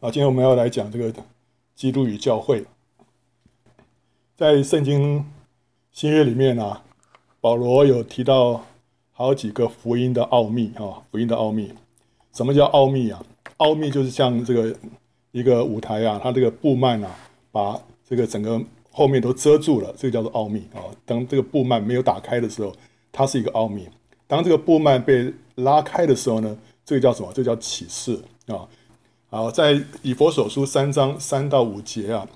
啊，今天我们要来讲这个基督与教会。在圣经新约里面啊，保罗有提到好几个福音的奥秘啊，福音的奥秘。什么叫奥秘啊？奥秘就是像这个一个舞台啊，它这个布幔啊，把这个整个后面都遮住了，这个叫做奥秘啊。当这个布幔没有打开的时候，它是一个奥秘。当这个布幔被拉开的时候呢，这个叫什么？这个叫启示啊。好，在以佛所书三章三到五节啊，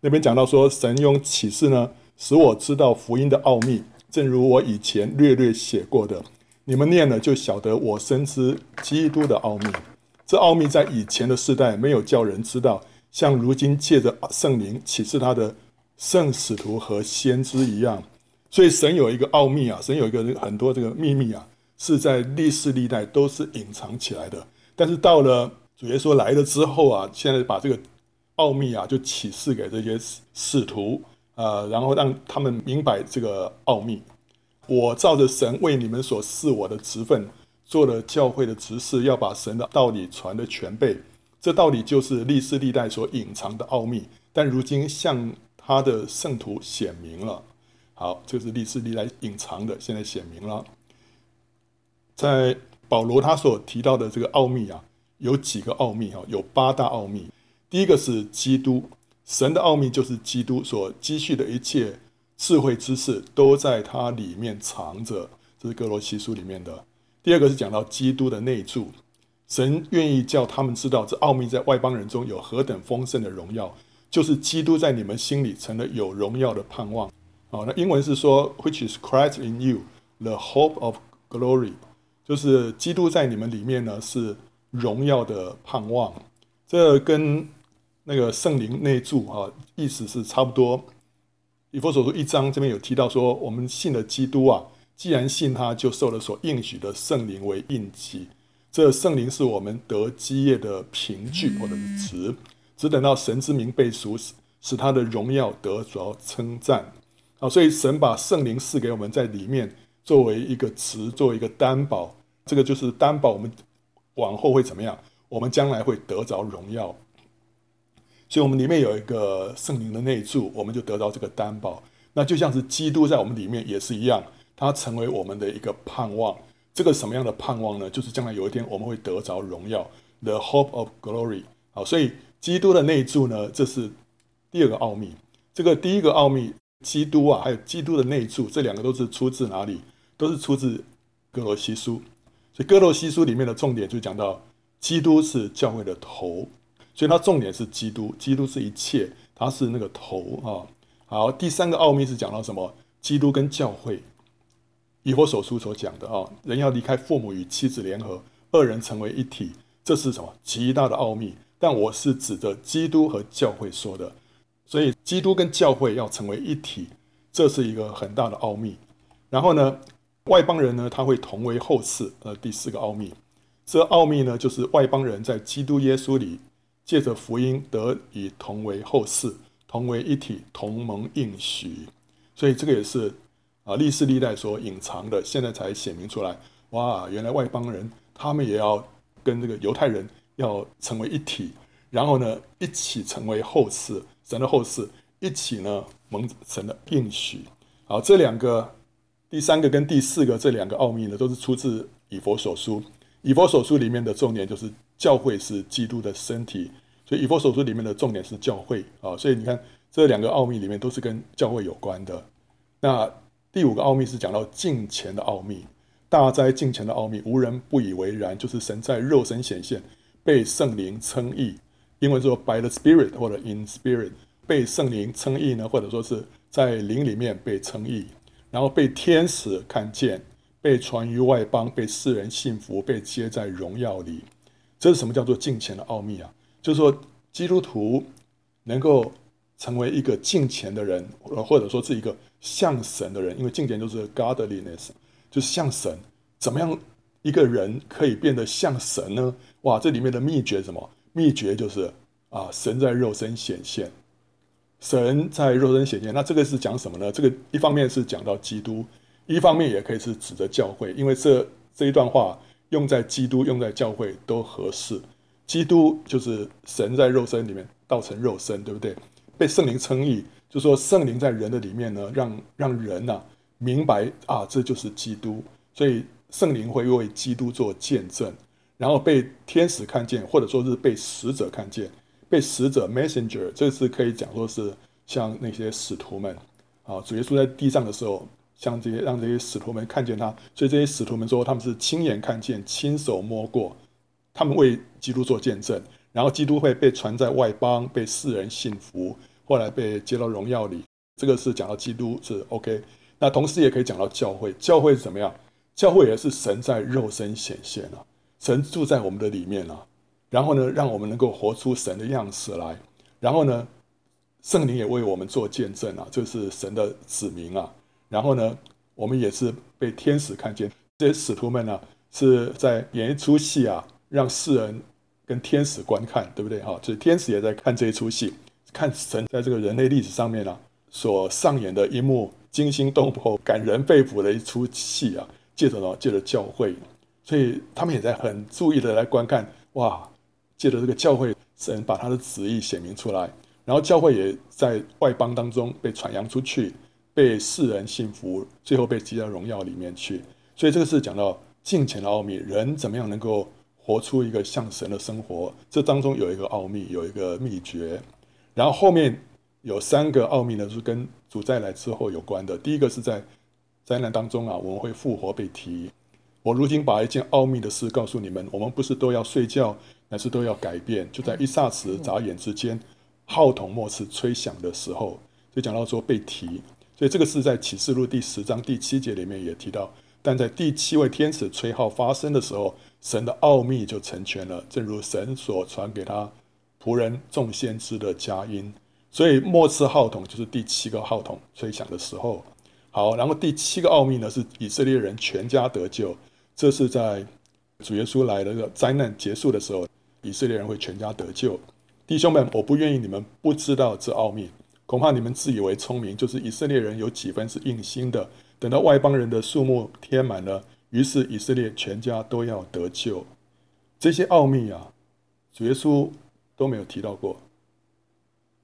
那边讲到说，神用启示呢，使我知道福音的奥秘，正如我以前略略写过的，你们念了就晓得我深知基督的奥秘。这奥秘在以前的世代没有叫人知道，像如今借着圣灵启示他的圣使徒和先知一样。所以神有一个奥秘啊，神有一个很多这个秘密啊，是在历世历代都是隐藏起来的。但是到了主耶稣来了之后啊，现在把这个奥秘啊就启示给这些使徒啊，然后让他们明白这个奥秘。我照着神为你们所赐我的职分，做了教会的执事，要把神的道理传得全备。这道理就是历世历代所隐藏的奥秘，但如今向他的圣徒显明了。好，这是历世历代隐藏的，现在显明了。在保罗他所提到的这个奥秘啊，有几个奥秘哈，有八大奥秘。第一个是基督，神的奥秘就是基督所积蓄的一切智慧知识都在它里面藏着，这是哥罗西书里面的。第二个是讲到基督的内住，神愿意叫他们知道这奥秘在外邦人中有何等丰盛的荣耀，就是基督在你们心里成了有荣耀的盼望。好，那英文是说，which is Christ in you, the hope of glory，就是基督在你们里面呢是荣耀的盼望。这跟那个圣灵内住啊，意思是差不多。以弗所书一章这边有提到说，我们信了基督啊，既然信他，就受了所应许的圣灵为印记。这圣灵是我们得基业的凭据或者是职，只等到神之名被赎，使他的荣耀得着称赞。啊，所以神把圣灵赐给我们，在里面作为一个词，作为一个担保，这个就是担保我们往后会怎么样，我们将来会得着荣耀。所以，我们里面有一个圣灵的内住，我们就得到这个担保。那就像是基督在我们里面也是一样，他成为我们的一个盼望。这个什么样的盼望呢？就是将来有一天我们会得着荣耀，the hope of glory。好，所以基督的内住呢，这是第二个奥秘。这个第一个奥秘。基督啊，还有基督的内住，这两个都是出自哪里？都是出自歌罗西书。所以歌罗西书里面的重点就讲到，基督是教会的头，所以它重点是基督，基督是一切，它是那个头啊。好，第三个奥秘是讲到什么？基督跟教会，以弗所书所讲的啊，人要离开父母与妻子联合，二人成为一体，这是什么？极大的奥秘。但我是指着基督和教会说的。所以，基督跟教会要成为一体，这是一个很大的奥秘。然后呢，外邦人呢，他会同为后嗣。呃，第四个奥秘，这奥秘呢，就是外邦人在基督耶稣里借着福音得以同为后嗣，同为一体，同盟应许。所以这个也是啊，历世历代所隐藏的，现在才显明出来。哇，原来外邦人他们也要跟这个犹太人要成为一体，然后呢，一起成为后嗣。神的后嗣一起呢蒙神的应许，好，这两个第三个跟第四个这两个奥秘呢，都是出自以弗所书。以弗所书里面的重点就是教会是基督的身体，所以以弗所书里面的重点是教会啊。所以你看这两个奥秘里面都是跟教会有关的。那第五个奥秘是讲到敬虔的奥秘，大哉敬虔的奥秘，无人不以为然，就是神在肉身显现，被圣灵称义。英文说 by the Spirit 或者 in Spirit 被圣灵称义呢，或者说是在灵里面被称义，然后被天使看见，被传于外邦，被世人信服，被接在荣耀里。这是什么叫做敬虔的奥秘啊？就是说基督徒能够成为一个敬虔的人，呃或者说是一个像神的人，因为敬虔就是 godliness，就是像神。怎么样一个人可以变得像神呢？哇，这里面的秘诀什么？秘诀就是啊，神在肉身显现，神在肉身显现。那这个是讲什么呢？这个一方面是讲到基督，一方面也可以是指着教会，因为这这一段话用在基督、用在教会都合适。基督就是神在肉身里面道成肉身，对不对？被圣灵称义，就说圣灵在人的里面呢，让让人呐、明白啊，这就是基督。所以圣灵会为基督做见证，然后被天使看见，或者说是被使者看见。被使者 messenger，这是可以讲说是像那些使徒们啊，主耶稣在地上的时候，像这些让这些使徒们看见他，所以这些使徒们说他们是亲眼看见、亲手摸过，他们为基督做见证，然后基督会被传在外邦，被世人信服，后来被接到荣耀里。这个是讲到基督是 OK，那同时也可以讲到教会，教会是怎么样？教会也是神在肉身显现啊，神住在我们的里面啊。然后呢，让我们能够活出神的样式来。然后呢，圣灵也为我们做见证啊，这是神的子民啊。然后呢，我们也是被天使看见。这些使徒们呢，是在演一出戏啊，让世人跟天使观看，对不对？哈，所以天使也在看这一出戏，看神在这个人类历史上面啊所上演的一幕惊心动魄、感人肺腑的一出戏啊。借着呢，借着教会，所以他们也在很注意的来观看。哇！借着这个教会，神把他的旨意显明出来，然后教会也在外邦当中被传扬出去，被世人信服，最后被接到荣耀里面去。所以这个是讲到敬虔的奥秘，人怎么样能够活出一个像神的生活？这当中有一个奥秘，有一个秘诀。然后后面有三个奥秘呢，是跟主再来之后有关的。第一个是在灾难当中啊，我们会复活被提。我如今把一件奥秘的事告诉你们：我们不是都要睡觉？乃是都要改变，就在一霎时、眨眼之间，号筒末次吹响的时候，就讲到说被提，所以这个是在启示录第十章第七节里面也提到。但在第七位天使吹号发声的时候，神的奥秘就成全了，正如神所传给他仆人众先知的佳音。所以末次号筒就是第七个号筒吹响的时候。好，然后第七个奥秘呢是以色列人全家得救，这是在主耶稣来的这个灾难结束的时候。以色列人会全家得救，弟兄们，我不愿意你们不知道这奥秘，恐怕你们自以为聪明，就是以色列人有几分是硬心的。等到外邦人的数目填满了，于是以色列全家都要得救。这些奥秘啊，主耶稣都没有提到过，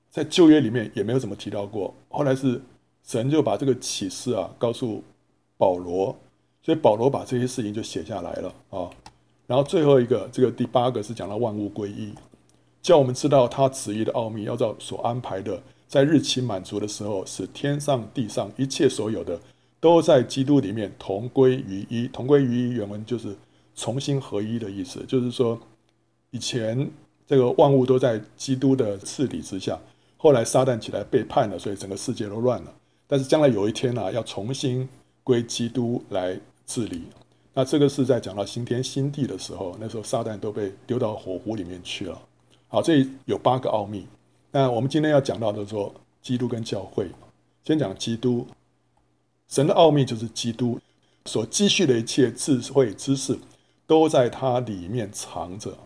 在旧约里面也没有怎么提到过。后来是神就把这个启示啊告诉保罗，所以保罗把这些事情就写下来了啊。然后最后一个，这个第八个是讲到万物归一，叫我们知道他旨意的奥秘，要照所安排的，在日期满足的时候，使天上地上一切所有的，都在基督里面同归于一。同归于一原文就是重新合一的意思，就是说以前这个万物都在基督的治理之下，后来撒旦起来背叛了，所以整个世界都乱了。但是将来有一天呢、啊，要重新归基督来治理。那这个是在讲到新天新地的时候，那时候撒旦都被丢到火湖里面去了。好，这里有八个奥秘。那我们今天要讲到的说，基督跟教会，先讲基督。神的奥秘就是基督所积蓄的一切智慧知识，都在它里面藏着。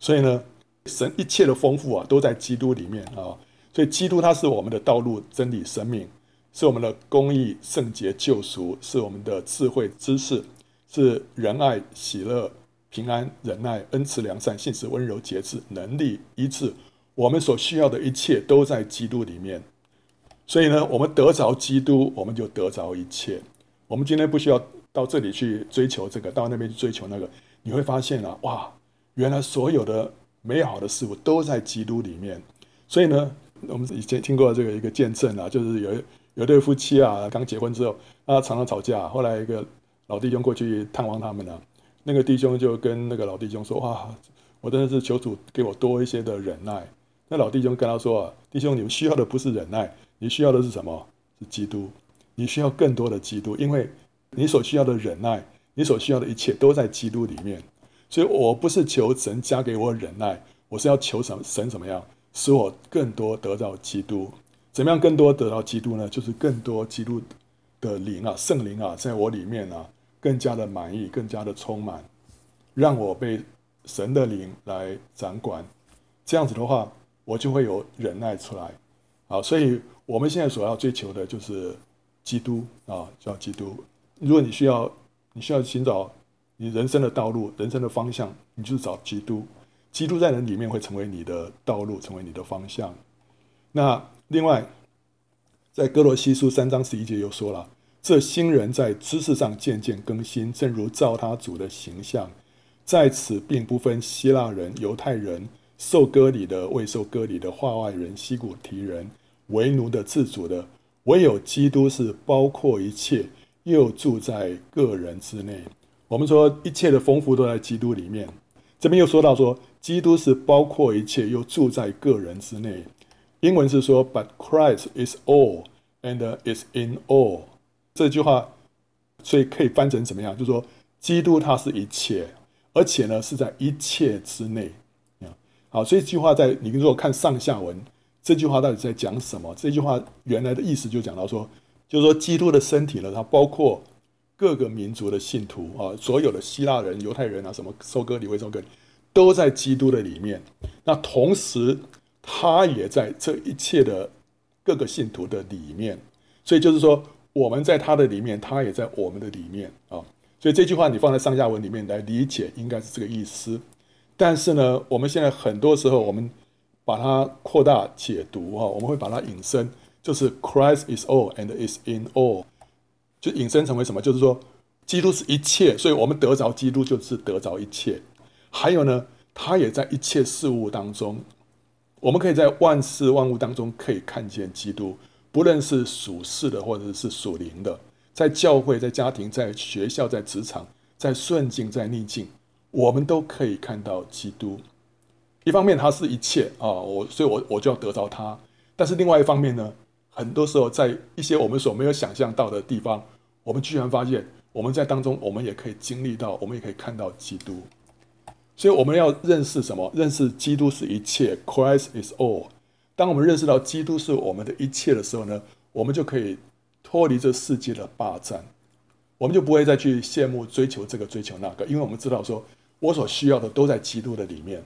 所以呢，神一切的丰富啊，都在基督里面啊。所以基督它是我们的道路、真理、生命，是我们的公义、圣洁、救赎，是我们的智慧、知识。是仁爱、喜乐、平安、忍耐、恩慈、良善、信实、温柔、节制、能力、医治，我们所需要的一切都在基督里面。所以呢，我们得着基督，我们就得着一切。我们今天不需要到这里去追求这个，到那边去追求那个。你会发现啊，哇，原来所有的美好的事物都在基督里面。所以呢，我们以前听过这个一个见证啊，就是有有对夫妻啊，刚结婚之后啊，常常吵架，后来一个。老弟兄过去探望他们了，那个弟兄就跟那个老弟兄说：“哇，我真的是求主给我多一些的忍耐。”那老弟兄跟他说：“啊，弟兄，你们需要的不是忍耐，你需要的是什么？是基督。你需要更多的基督，因为你所需要的忍耐，你所需要的一切都在基督里面。所以我不是求神加给我忍耐，我是要求神神怎么样使我更多得到基督？怎么样更多得到基督呢？就是更多基督的灵啊，圣灵啊，在我里面啊。”更加的满意，更加的充满，让我被神的灵来掌管。这样子的话，我就会有忍耐出来。啊，所以我们现在所要追求的就是基督啊，叫基督。如果你需要，你需要寻找你人生的道路、人生的方向，你就找基督。基督在人里面会成为你的道路，成为你的方向。那另外，在哥罗西书三章十一节又说了：“这新人在知识上渐渐更新，正如照他主的形象，在此并不分希腊人、犹太人，受割礼的、未受割礼的，化外人、西古提人，为奴的、自主的，唯有基督是包括一切，又住在个人之内。”我们说一切的丰富都在基督里面，这边又说到说，基督是包括一切，又住在个人之内。英文是说，But Christ is all and is in all。这句话，所以可以翻成怎么样？就是说，基督他是一切，而且呢是在一切之内。好，所以这句话在你如果看上下文，这句话到底在讲什么？这句话原来的意思就讲到说，就是说基督的身体呢，它包括。各个民族的信徒啊，所有的希腊人、犹太人啊，什么收割礼、未受割，都在基督的里面。那同时，他也在这一切的各个信徒的里面。所以就是说，我们在他的里面，他也在我们的里面啊。所以这句话你放在上下文里面来理解，应该是这个意思。但是呢，我们现在很多时候，我们把它扩大解读啊，我们会把它引申，就是 Christ is all and is in all。就引申成为什么？就是说，基督是一切，所以我们得着基督就是得着一切。还有呢，他也在一切事物当中，我们可以在万事万物当中可以看见基督，不论是属世的或者是属灵的，在教会、在家庭、在学校、在职场、在顺境、在逆境，我们都可以看到基督。一方面，他是一切啊，我所以我我就要得着他。但是另外一方面呢？很多时候，在一些我们所没有想象到的地方，我们居然发现，我们在当中，我们也可以经历到，我们也可以看到基督。所以，我们要认识什么？认识基督是一切，Christ is all。当我们认识到基督是我们的一切的时候呢，我们就可以脱离这世界的霸占，我们就不会再去羡慕、追求这个、追求那个，因为我们知道说，我所需要的都在基督的里面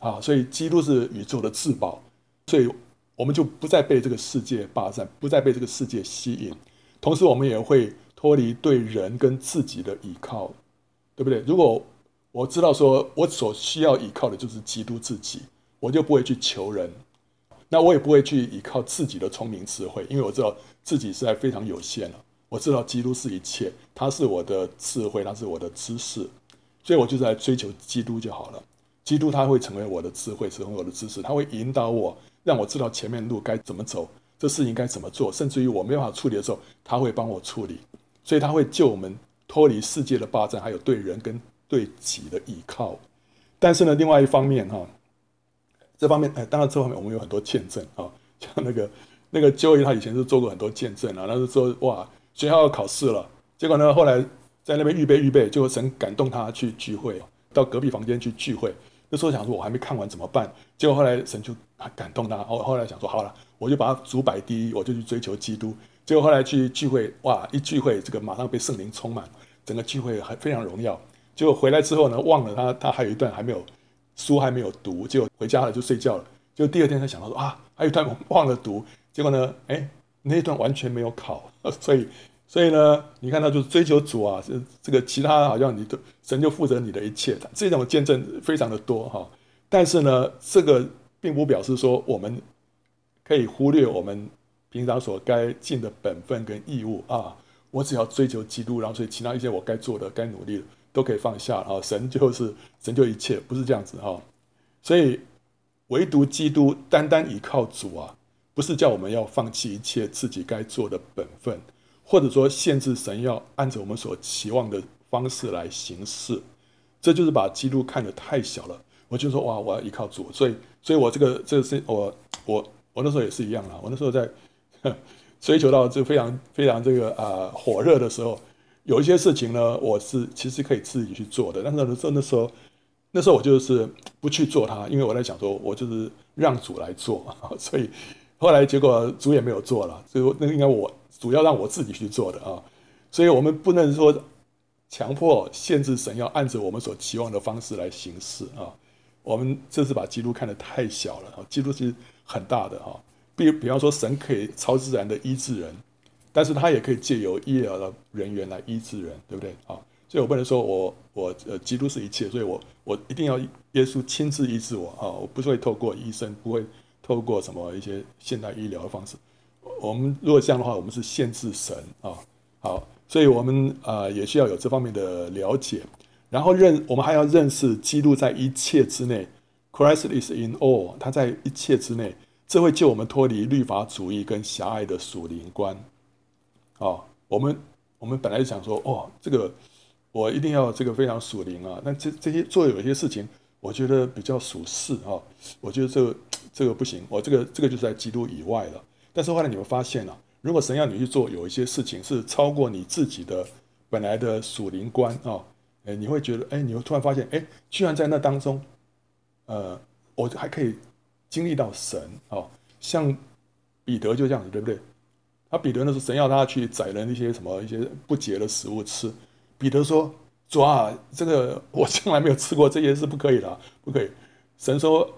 啊。所以，基督是宇宙的至宝，所以。我们就不再被这个世界霸占，不再被这个世界吸引，同时我们也会脱离对人跟自己的依靠，对不对？如果我知道说我所需要依靠的就是基督自己，我就不会去求人，那我也不会去依靠自己的聪明智慧，因为我知道自己实在非常有限了。我知道基督是一切，他是我的智慧，他是我的知识，所以我就在追求基督就好了。基督他会成为我的智慧，成为我的知识，他会引导我。让我知道前面路该怎么走，这事应该怎么做，甚至于我没办法处理的时候，他会帮我处理，所以他会救我们脱离世界的霸占，还有对人跟对己的依靠。但是呢，另外一方面哈，这方面哎，当然这方面我们有很多见证啊，像那个那个 Joey 他以前是做过很多见证啊，那是说哇，学校要考试了，结果呢后来在那边预备预备，就神感动他去聚会，到隔壁房间去聚会。那时候想说，我还没看完怎么办？结果后来神就感动他，后后来想说，好了，我就把他主摆第一，我就去追求基督。结果后来去聚会，哇，一聚会，这个马上被圣灵充满，整个聚会还非常荣耀。结果回来之后呢，忘了他，他还有一段还没有书还没有读，结果回家了就睡觉了。就第二天才想到说啊，还有一段我忘了读。结果呢，哎，那一段完全没有考，所以。所以呢，你看他就是追求主啊，这这个其他好像你都神就负责你的一切，这种见证非常的多哈。但是呢，这个并不表示说我们可以忽略我们平常所该尽的本分跟义务啊。我只要追求基督，然后所以其他一些我该做的、该努力的都可以放下啊。神就是神就一切，不是这样子哈。所以唯独基督，单单依靠主啊，不是叫我们要放弃一切自己该做的本分。或者说限制神要按着我们所期望的方式来行事，这就是把基督看得太小了。我就说哇，我要依靠主，所以，所以我这个这个是我我我那时候也是一样啦。我那时候在 追求到这非常非常这个啊、呃、火热的时候，有一些事情呢，我是其实可以自己去做的。但是那时候那时候那时候我就是不去做它，因为我在想说，我就是让主来做。所以后来结果主也没有做了，所以那个应该我。主要让我自己去做的啊，所以我们不能说强迫限制神要按着我们所期望的方式来行事啊。我们这是把基督看得太小了啊，基督是很大的哈。比比方说，神可以超自然的医治人，但是他也可以借由医疗的人员来医治人，对不对啊？所以我不能说我我呃基督是一切，所以我我一定要耶稣亲自医治我啊！我不会透过医生，不会透过什么一些现代医疗的方式。我们如果这样的话，我们是限制神啊。好，所以我们啊也需要有这方面的了解，然后认我们还要认识基督在一切之内，Christ is in all，他在一切之内，这会救我们脱离律法主义跟狭隘的属灵观。哦，我们我们本来想说，哦，这个我一定要这个非常属灵啊，那这这些做有一些事情，我觉得比较属世啊，我觉得这个这个不行，我这个这个就是在基督以外了。但是后来你会发现啊。如果神要你去做，有一些事情是超过你自己的本来的属灵观啊，哎，你会觉得，哎，你会突然发现，哎，居然在那当中，呃，我还可以经历到神啊，像彼得就这样子，对不对？他彼得那时候神要他去宰了那些什么一些不洁的食物吃，彼得说：“主啊，这个我从来没有吃过，这些是不可以的，不可以。”神说：“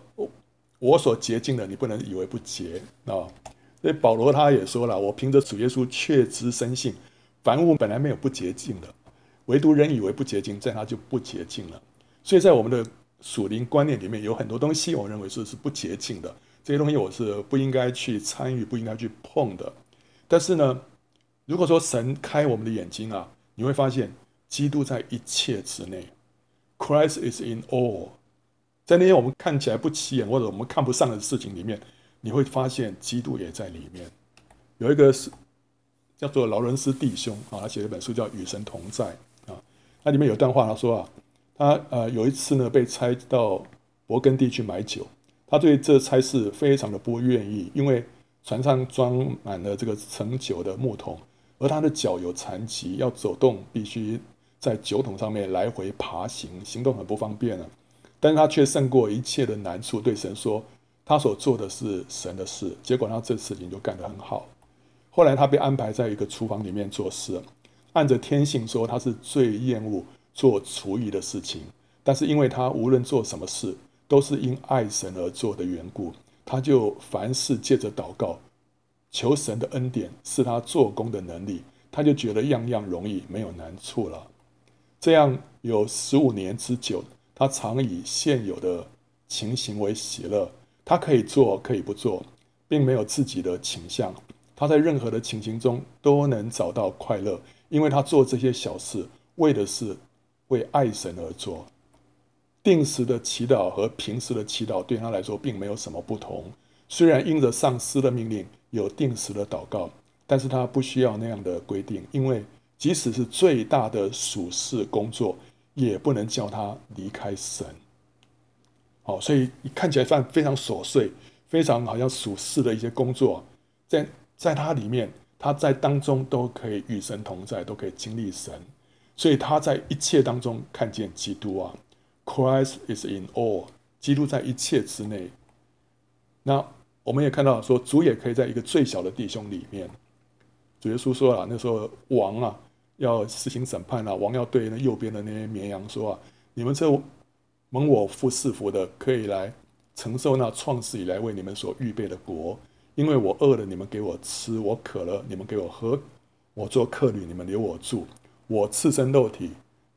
我所洁净的，你不能以为不洁啊。”所以保罗他也说了：“我凭着主耶稣确知深信，凡物本来没有不洁净的，唯独人以为不洁净，在他就不洁净了。所以在我们的属灵观念里面，有很多东西，我认为是是不洁净的。这些东西我是不应该去参与，不应该去碰的。但是呢，如果说神开我们的眼睛啊，你会发现基督在一切之内，Christ is in all，在那些我们看起来不起眼或者我们看不上的事情里面。”你会发现基督也在里面。有一个是叫做劳伦斯弟兄啊，他写了一本书叫《与神同在》啊。那里面有段话，他说啊，他呃有一次呢被差到勃艮第去买酒，他对这差事非常的不愿意，因为船上装满了这个盛酒的木桶，而他的脚有残疾，要走动必须在酒桶上面来回爬行，行动很不方便了。但是他却胜过一切的难处，对神说。他所做的是神的事，结果他这事情就干得很好。后来他被安排在一个厨房里面做事，按着天性说他是最厌恶做厨艺的事情，但是因为他无论做什么事都是因爱神而做的缘故，他就凡事借着祷告求神的恩典，是他做工的能力，他就觉得样样容易，没有难处了。这样有十五年之久，他常以现有的情形为喜乐。他可以做，可以不做，并没有自己的倾向。他在任何的情形中都能找到快乐，因为他做这些小事，为的是为爱神而做。定时的祈祷和平时的祈祷对他来说并没有什么不同。虽然因着上司的命令有定时的祷告，但是他不需要那样的规定，因为即使是最大的属世工作，也不能叫他离开神。好，所以看起来算非常琐碎，非常好像属世的一些工作，在在他里面，他在当中都可以与神同在，都可以经历神，所以他在一切当中看见基督啊，Christ is in all，基督在一切之内。那我们也看到说，主也可以在一个最小的弟兄里面。主耶稣说了，那时候王啊要实行审判啊，王要对那右边的那些绵羊说啊，你们这。蒙我父赐福的，可以来承受那创世以来为你们所预备的国。因为我饿了，你们给我吃；我渴了，你们给我喝；我做客旅，你们留我住；我赤身露体，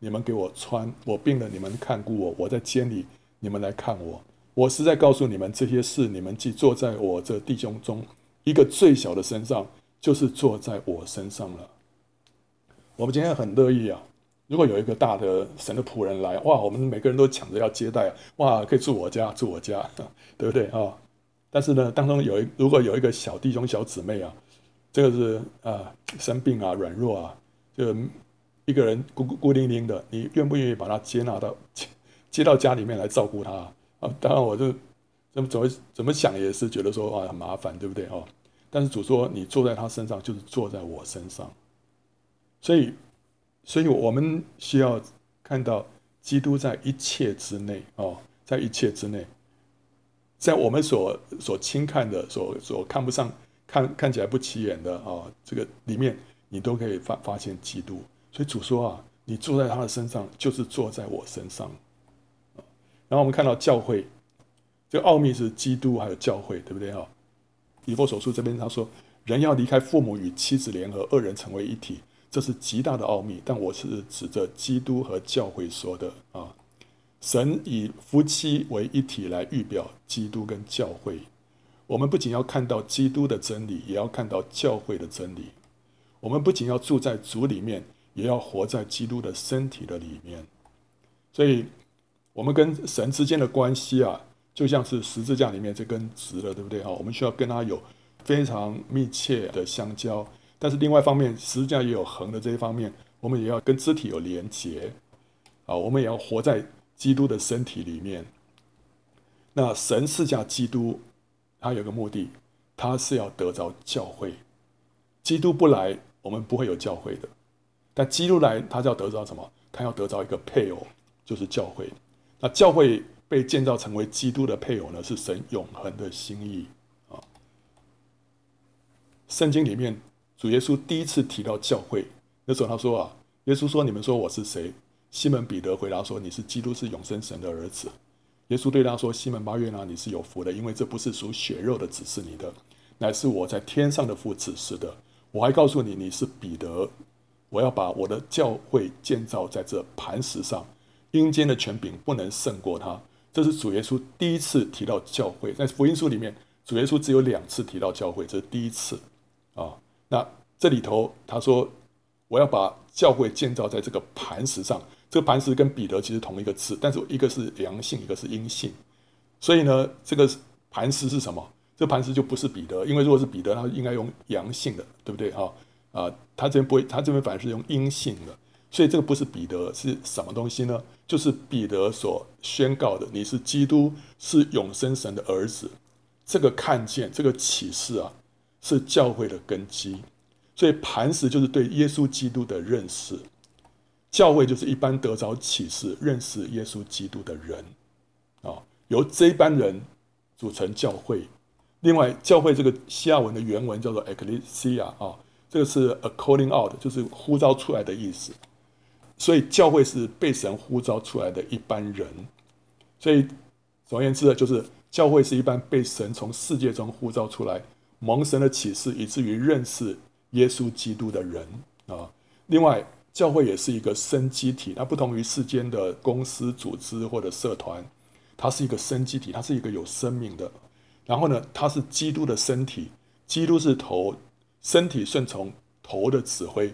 你们给我穿；我病了，你们看顾我；我在监里，你们来看我。我实在告诉你们，这些事你们既坐在我这弟兄中一个最小的身上，就是坐在我身上了。我们今天很乐意啊。如果有一个大的神的仆人来，哇，我们每个人都抢着要接待，哇，可以住我家，住我家，对不对啊？但是呢，当中有一如果有一个小弟兄、小姊妹啊，这个是啊生病啊、软弱啊，就一个人孤孤零零的，你愿不愿意把他接纳到接接到家里面来照顾他啊？当然，我就怎么怎么怎么想也是觉得说啊很麻烦，对不对哦？但是主说你坐在他身上，就是坐在我身上，所以。所以，我们需要看到基督在一切之内哦，在一切之内，在我们所所轻看的、所所看不上、看看起来不起眼的、哦，这个里面你都可以发发现基督。所以主说啊，你坐在他的身上，就是坐在我身上。然后我们看到教会，这个奥秘是基督还有教会，对不对啊？以弗所书这边他说，人要离开父母与妻子联合，二人成为一体。这是极大的奥秘。但我是指着基督和教会说的啊。神以夫妻为一体来预表基督跟教会。我们不仅要看到基督的真理，也要看到教会的真理。我们不仅要住在主里面，也要活在基督的身体的里面。所以，我们跟神之间的关系啊，就像是十字架里面这根直的，对不对啊？我们需要跟他有非常密切的相交。但是另外一方面，十字架也有横的这一方面，我们也要跟肢体有连结啊。我们也要活在基督的身体里面。那神赐下基督，他有个目的，他是要得着教会。基督不来，我们不会有教会的。但基督来，他就要得着什么？他要得着一个配偶，就是教会。那教会被建造成为基督的配偶呢？是神永恒的心意啊。圣经里面。主耶稣第一次提到教会，那时候他说啊，耶稣说：“你们说我是谁？”西门彼得回答说：“你是基督，是永生神的儿子。”耶稣对他说：“西门巴约拿，你是有福的，因为这不是属血肉的指示你的，乃是我在天上的父指示的。我还告诉你，你是彼得，我要把我的教会建造在这磐石上，阴间的权柄不能胜过他。”这是主耶稣第一次提到教会，在福音书里面，主耶稣只有两次提到教会，这是第一次啊。那这里头他说，我要把教会建造在这个磐石上。这个磐石跟彼得其实同一个字，但是一个是阳性，一个是阴性。所以呢，这个磐石是什么？这磐石就不是彼得，因为如果是彼得，他应该用阳性的，对不对啊？啊，他这边不会，他这边反而是用阴性的。所以这个不是彼得，是什么东西呢？就是彼得所宣告的：你是基督，是永生神的儿子。这个看见，这个启示啊。是教会的根基，所以磐石就是对耶稣基督的认识，教会就是一般得着启示、认识耶稣基督的人啊，由这班人组成教会。另外，教会这个希腊文的原文叫做 ekklesia 啊，这个是 a calling out，就是呼召出来的意思。所以，教会是被神呼召出来的一般人。所以，总而言之，就是教会是一般被神从世界中呼召出来。蒙神的启示，以至于认识耶稣基督的人啊。另外，教会也是一个生机体，它不同于世间的公司、组织或者社团，它是一个生机体，它是一个有生命的。然后呢，它是基督的身体，基督是头，身体顺从头的指挥。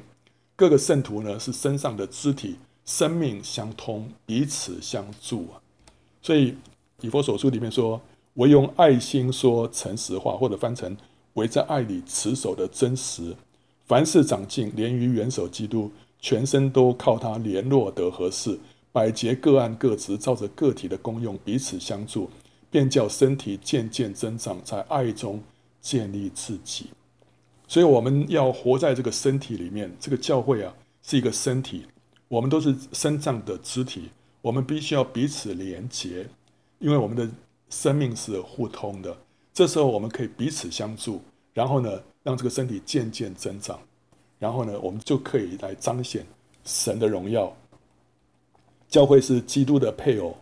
各个圣徒呢是身上的肢体，生命相通，彼此相助啊。所以以弗所书里面说：“唯用爱心说诚实话”，或者翻成。唯在爱里持守的真实，凡事长进，连于元首基督，全身都靠他联络得合适，百节各按各职，照着个体的功用彼此相助，便叫身体渐渐增长，在爱中建立自己。所以我们要活在这个身体里面，这个教会啊是一个身体，我们都是身上的肢体，我们必须要彼此连结，因为我们的生命是互通的。这时候我们可以彼此相助，然后呢，让这个身体渐渐增长，然后呢，我们就可以来彰显神的荣耀。教会是基督的配偶，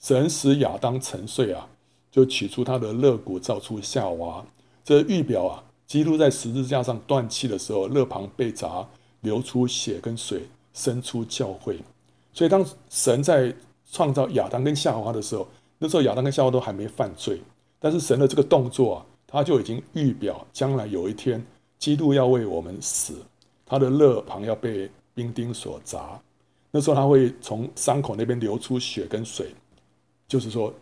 神使亚当沉睡啊，就取出他的肋骨，造出夏娃。这预表啊，基督在十字架上断气的时候，肋旁被砸，流出血跟水，生出教会。所以当神在创造亚当跟夏娃的时候，那时候亚当跟夏娃都还没犯罪。但是神的这个动作啊，他就已经预表将来有一天，基督要为我们死，他的肋旁要被冰钉所砸，那时候他会从伤口那边流出血跟水，就是说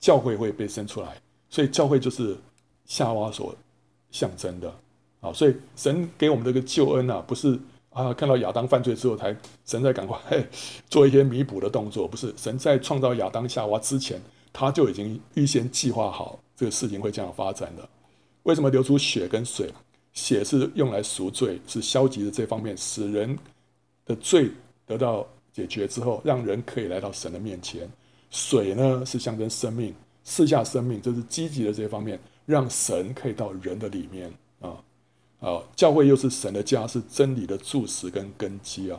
教会会被生出来，所以教会就是夏娃所象征的啊，所以神给我们这个救恩啊，不是啊看到亚当犯罪之后才神在赶快 做一些弥补的动作，不是神在创造亚当夏娃之前，他就已经预先计划好。这个事情会这样发展的。为什么流出血跟水？血是用来赎罪，是消极的这方面，使人的罪得到解决之后，让人可以来到神的面前。水呢，是象征生命，赐下生命，就是积极的这方面，让神可以到人的里面啊啊！教会又是神的家，是真理的柱石跟根基啊。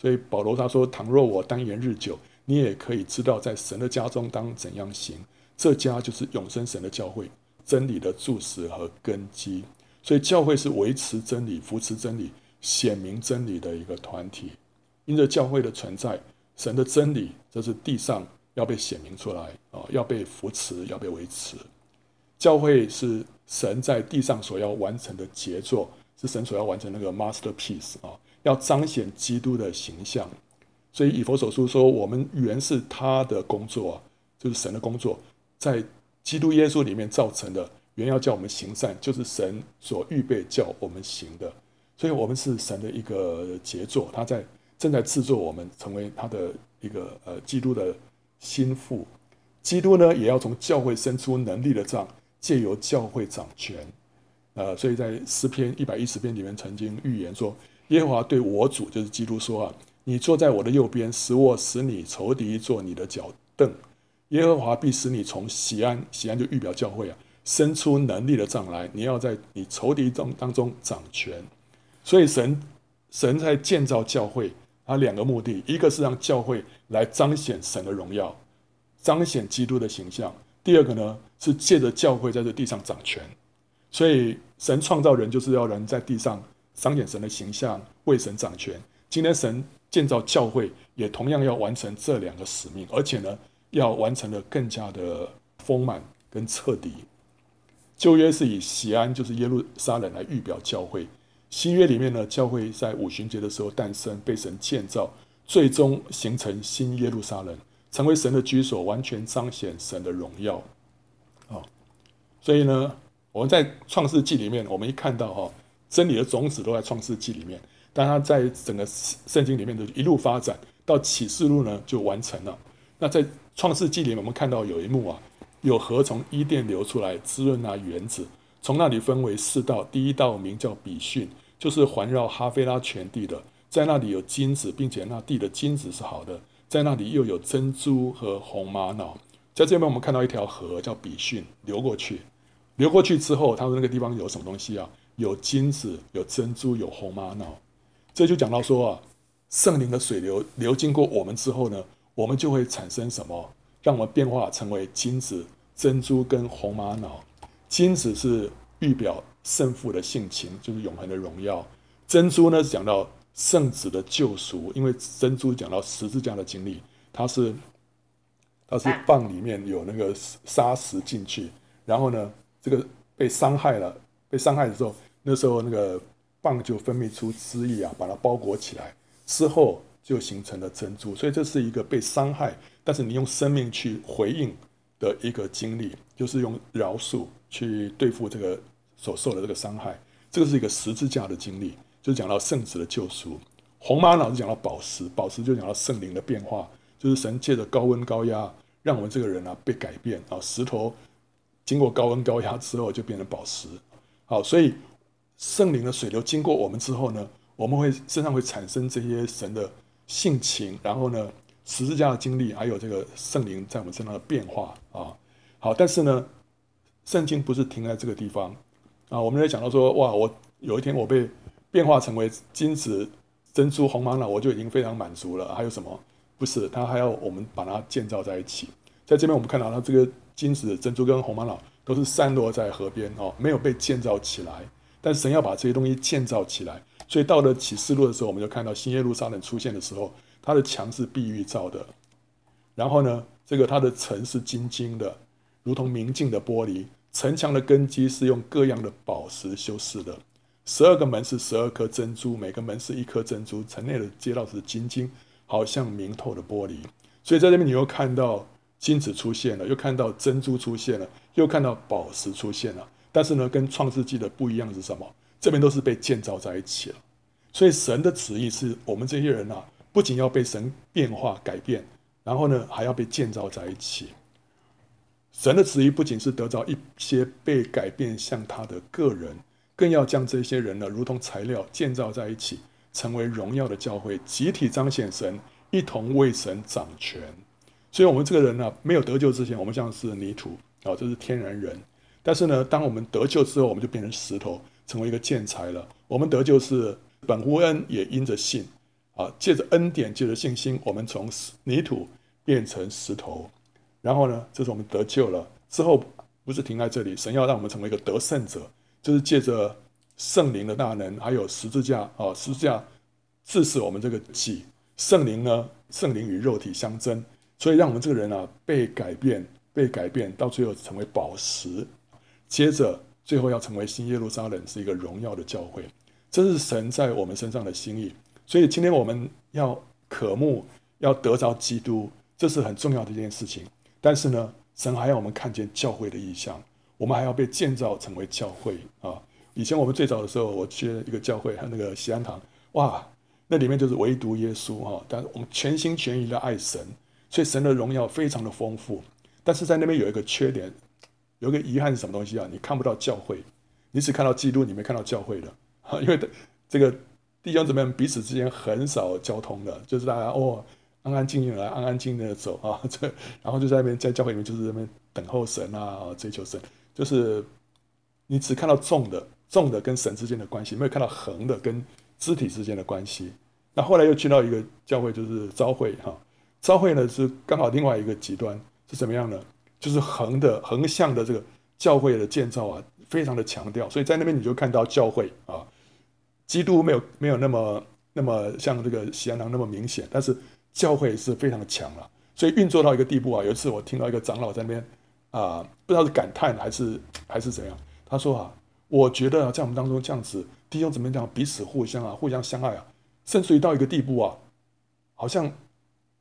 所以保罗他说：“倘若我耽延日久，你也可以知道，在神的家中当怎样行。”这家就是永生神的教会，真理的柱石和根基。所以教会是维持真理、扶持真理、显明真理的一个团体。因着教会的存在，神的真理这是地上要被显明出来啊，要被扶持，要被维持。教会是神在地上所要完成的杰作，是神所要完成那个 masterpiece 啊，要彰显基督的形象。所以以弗所书说，我们原是他的工作，就是神的工作，在基督耶稣里面造成的。原要叫我们行善，就是神所预备叫我们行的。所以，我们是神的一个杰作，他在正在制作我们成为他的一个呃基督的心腹。基督呢，也要从教会伸出能力的杖，借由教会掌权。呃，所以在诗篇一百一十篇里面曾经预言说：“耶和华对我主，就是基督说啊，你坐在我的右边，使我使你仇敌坐你的脚凳。耶和华必使你从锡安，锡安就预表教会啊。”伸出能力的杖来，你要在你仇敌中当中掌权。所以神神在建造教会，他两个目的，一个是让教会来彰显神的荣耀，彰显基督的形象；第二个呢，是借着教会在这地上掌权。所以神创造人就是要人在地上彰显神的形象，为神掌权。今天神建造教会，也同样要完成这两个使命，而且呢，要完成的更加的丰满跟彻底。旧约是以锡安，就是耶路撒冷来预表教会。新约里面呢，教会在五旬节的时候诞生，被神建造，最终形成新耶路撒冷，成为神的居所，完全彰显神的荣耀。啊，所以呢，我们在创世纪里面，我们一看到哈，真理的种子都在创世纪里面，但它在整个圣经里面的一路发展到启示录呢，就完成了。那在创世纪里面，我们看到有一幕啊。有河从伊甸流出来，滋润那园子。从那里分为四道，第一道名叫比逊，就是环绕哈菲拉全地的。在那里有金子，并且那地的金子是好的。在那里又有珍珠和红玛瑙。在这边我们看到一条河叫比逊流过去，流过去之后，他说那个地方有什么东西啊？有金子，有珍珠，有红玛瑙。这就讲到说啊，圣灵的水流流经过我们之后呢，我们就会产生什么？让我们变化成为金子、珍珠跟红玛瑙。金子是预表圣父的性情，就是永恒的荣耀；珍珠呢讲到圣子的救赎，因为珍珠讲到十字架的经历，它是它是蚌里面有那个沙石进去，然后呢，这个被伤害了，被伤害的时候，那时候那个蚌就分泌出汁液啊，把它包裹起来，之后就形成了珍珠。所以这是一个被伤害。但是你用生命去回应的一个经历，就是用饶恕去对付这个所受的这个伤害，这个是一个十字架的经历，就讲到圣子的救赎。红玛瑙是讲到宝石，宝石就讲到圣灵的变化，就是神借着高温高压，让我们这个人啊被改变啊，石头经过高温高压之后就变成宝石。好，所以圣灵的水流经过我们之后呢，我们会身上会产生这些神的性情，然后呢，十字架的经历，还有这个圣灵在我们身上的变化啊，好，但是呢，圣经不是停在这个地方啊。我们在讲到说，哇，我有一天我被变化成为金子、珍珠、红玛瑙，我就已经非常满足了。还有什么？不是，他还要我们把它建造在一起。在这边我们看到，它这个金子、珍珠跟红玛瑙都是散落在河边哦，没有被建造起来。但神要把这些东西建造起来，所以到了启示录的时候，我们就看到新耶路撒冷出现的时候。它的墙是碧玉造的，然后呢，这个它的城是金晶的，如同明镜的玻璃。城墙的根基是用各样的宝石修饰的。十二个门是十二颗珍珠，每个门是一颗珍珠。城内的街道是金晶，好像明透的玻璃。所以在这边你又看到金子出现了，又看到珍珠出现了，又看到宝石出现了。但是呢，跟创世纪的不一样是什么？这边都是被建造在一起了。所以神的旨意是我们这些人啊。不仅要被神变化改变，然后呢，还要被建造在一起。神的旨意不仅是得到一些被改变像他的个人，更要将这些人呢，如同材料建造在一起，成为荣耀的教会，集体彰显神，一同为神掌权。所以，我们这个人呢，没有得救之前，我们像是泥土啊，这是天然人。但是呢，当我们得救之后，我们就变成石头，成为一个建材了。我们得救是本乎恩，也因着信。啊，借着恩典，借着信心，我们从泥土变成石头，然后呢，这是我们得救了之后，不是停在这里，神要让我们成为一个得胜者，就是借着圣灵的大能，还有十字架啊，十字架致使我们这个己，圣灵呢，圣灵与肉体相争，所以让我们这个人啊被改变，被改变，到最后成为宝石，接着最后要成为新耶路撒冷，是一个荣耀的教会，这是神在我们身上的心意。所以今天我们要渴慕，要得着基督，这是很重要的一件事情。但是呢，神还要我们看见教会的异象，我们还要被建造成为教会啊。以前我们最早的时候，我去一个教会，和那个西安堂，哇，那里面就是唯独耶稣哈。但是我们全心全意的爱神，所以神的荣耀非常的丰富。但是在那边有一个缺点，有一个遗憾是什么东西啊？你看不到教会，你只看到基督，你没看到教会的。因为这个弟兄姊妹们彼此之间很少交通的，就是大家哦安安静静来，安安静静的走啊，这然后就在那边在教会里面就是那边等候神啊，追求神，就是你只看到重的。重的跟神之间的关系，没有看到横的跟肢体之间的关系。那后来又去到一个教会，就是召会哈。召会呢是刚好另外一个极端是怎么样呢？就是横的横向的这个教会的建造啊，非常的强调。所以在那边你就看到教会啊，基督没有没有那么那么像这个锡安堂那么明显，但是教会是非常的强了。所以运作到一个地步啊，有一次我听到一个长老在那边啊，不知道是感叹还是还是怎样，他说啊。我觉得啊，在我们当中这样子，弟兄怎么讲，彼此互相啊，互相相爱啊，甚至于到一个地步啊，好像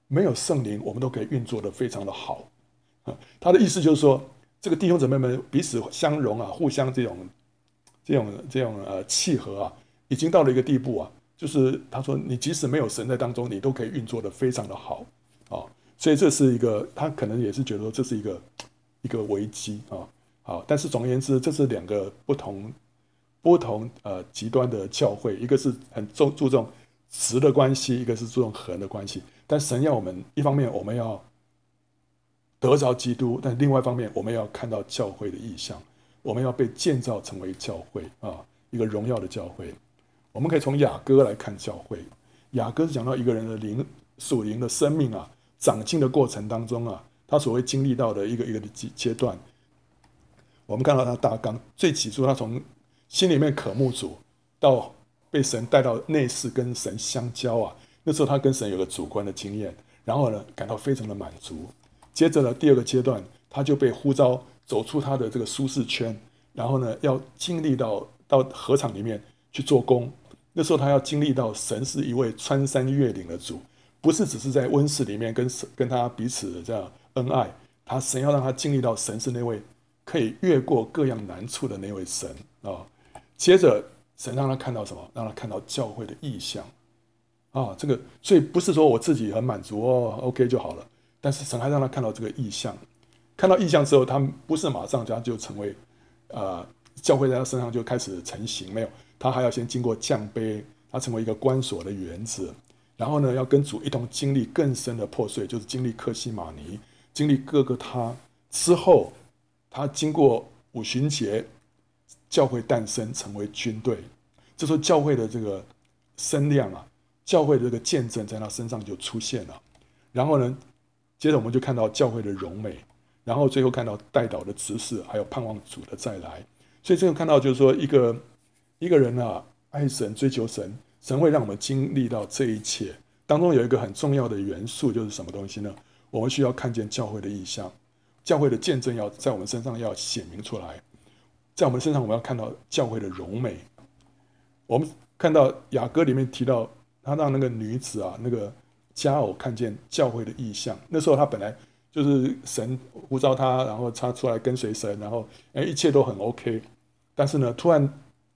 没有圣灵，我们都可以运作的非常的好。他的意思就是说，这个弟兄姊妹们彼此相融啊，互相这种这种这种呃契合啊，已经到了一个地步啊，就是他说，你即使没有神在当中，你都可以运作的非常的好啊。所以这是一个，他可能也是觉得这是一个一个危机啊。好，但是总而言之，这是两个不同、不同呃极端的教会，一个是很重注重实的关系，一个是注重恒的关系。但神要我们一方面我们要得着基督，但另外一方面我们要看到教会的意象，我们要被建造成为教会啊，一个荣耀的教会。我们可以从雅歌来看教会，雅歌是讲到一个人的灵属灵的生命啊，长进的过程当中啊，他所谓经历到的一个一个的阶阶段。我们看到他大纲，最起初他从心里面渴慕主，到被神带到内室跟神相交啊，那时候他跟神有个主观的经验，然后呢感到非常的满足。接着呢第二个阶段，他就被呼召走出他的这个舒适圈，然后呢要经历到到合场里面去做工。那时候他要经历到神是一位穿山越岭的主，不是只是在温室里面跟跟他彼此这样恩爱，他神要让他经历到神是那位。可以越过各样难处的那位神啊，接着神让他看到什么？让他看到教会的意象啊，这个所以不是说我自己很满足哦，OK 就好了。但是神还让他看到这个意象，看到意象之后，他不是马上他就成为呃教会在他身上就开始成型，没有，他还要先经过降杯，他成为一个关锁的园子，然后呢要跟主一同经历更深的破碎，就是经历克西马尼，经历各个他之后。他经过五旬节，教会诞生成为军队，这时候教会的这个声量啊，教会的这个见证在他身上就出现了。然后呢，接着我们就看到教会的荣美，然后最后看到代祷的执事，还有盼望主的再来。所以这个看到就是说，一个一个人啊，爱神追求神，神会让我们经历到这一切当中有一个很重要的元素，就是什么东西呢？我们需要看见教会的意象。教会的见证要在我们身上要显明出来，在我们身上我们要看到教会的荣美。我们看到雅歌里面提到，他让那个女子啊，那个佳偶看见教会的意象。那时候他本来就是神呼召他，然后他出来跟随神，然后哎一切都很 OK。但是呢，突然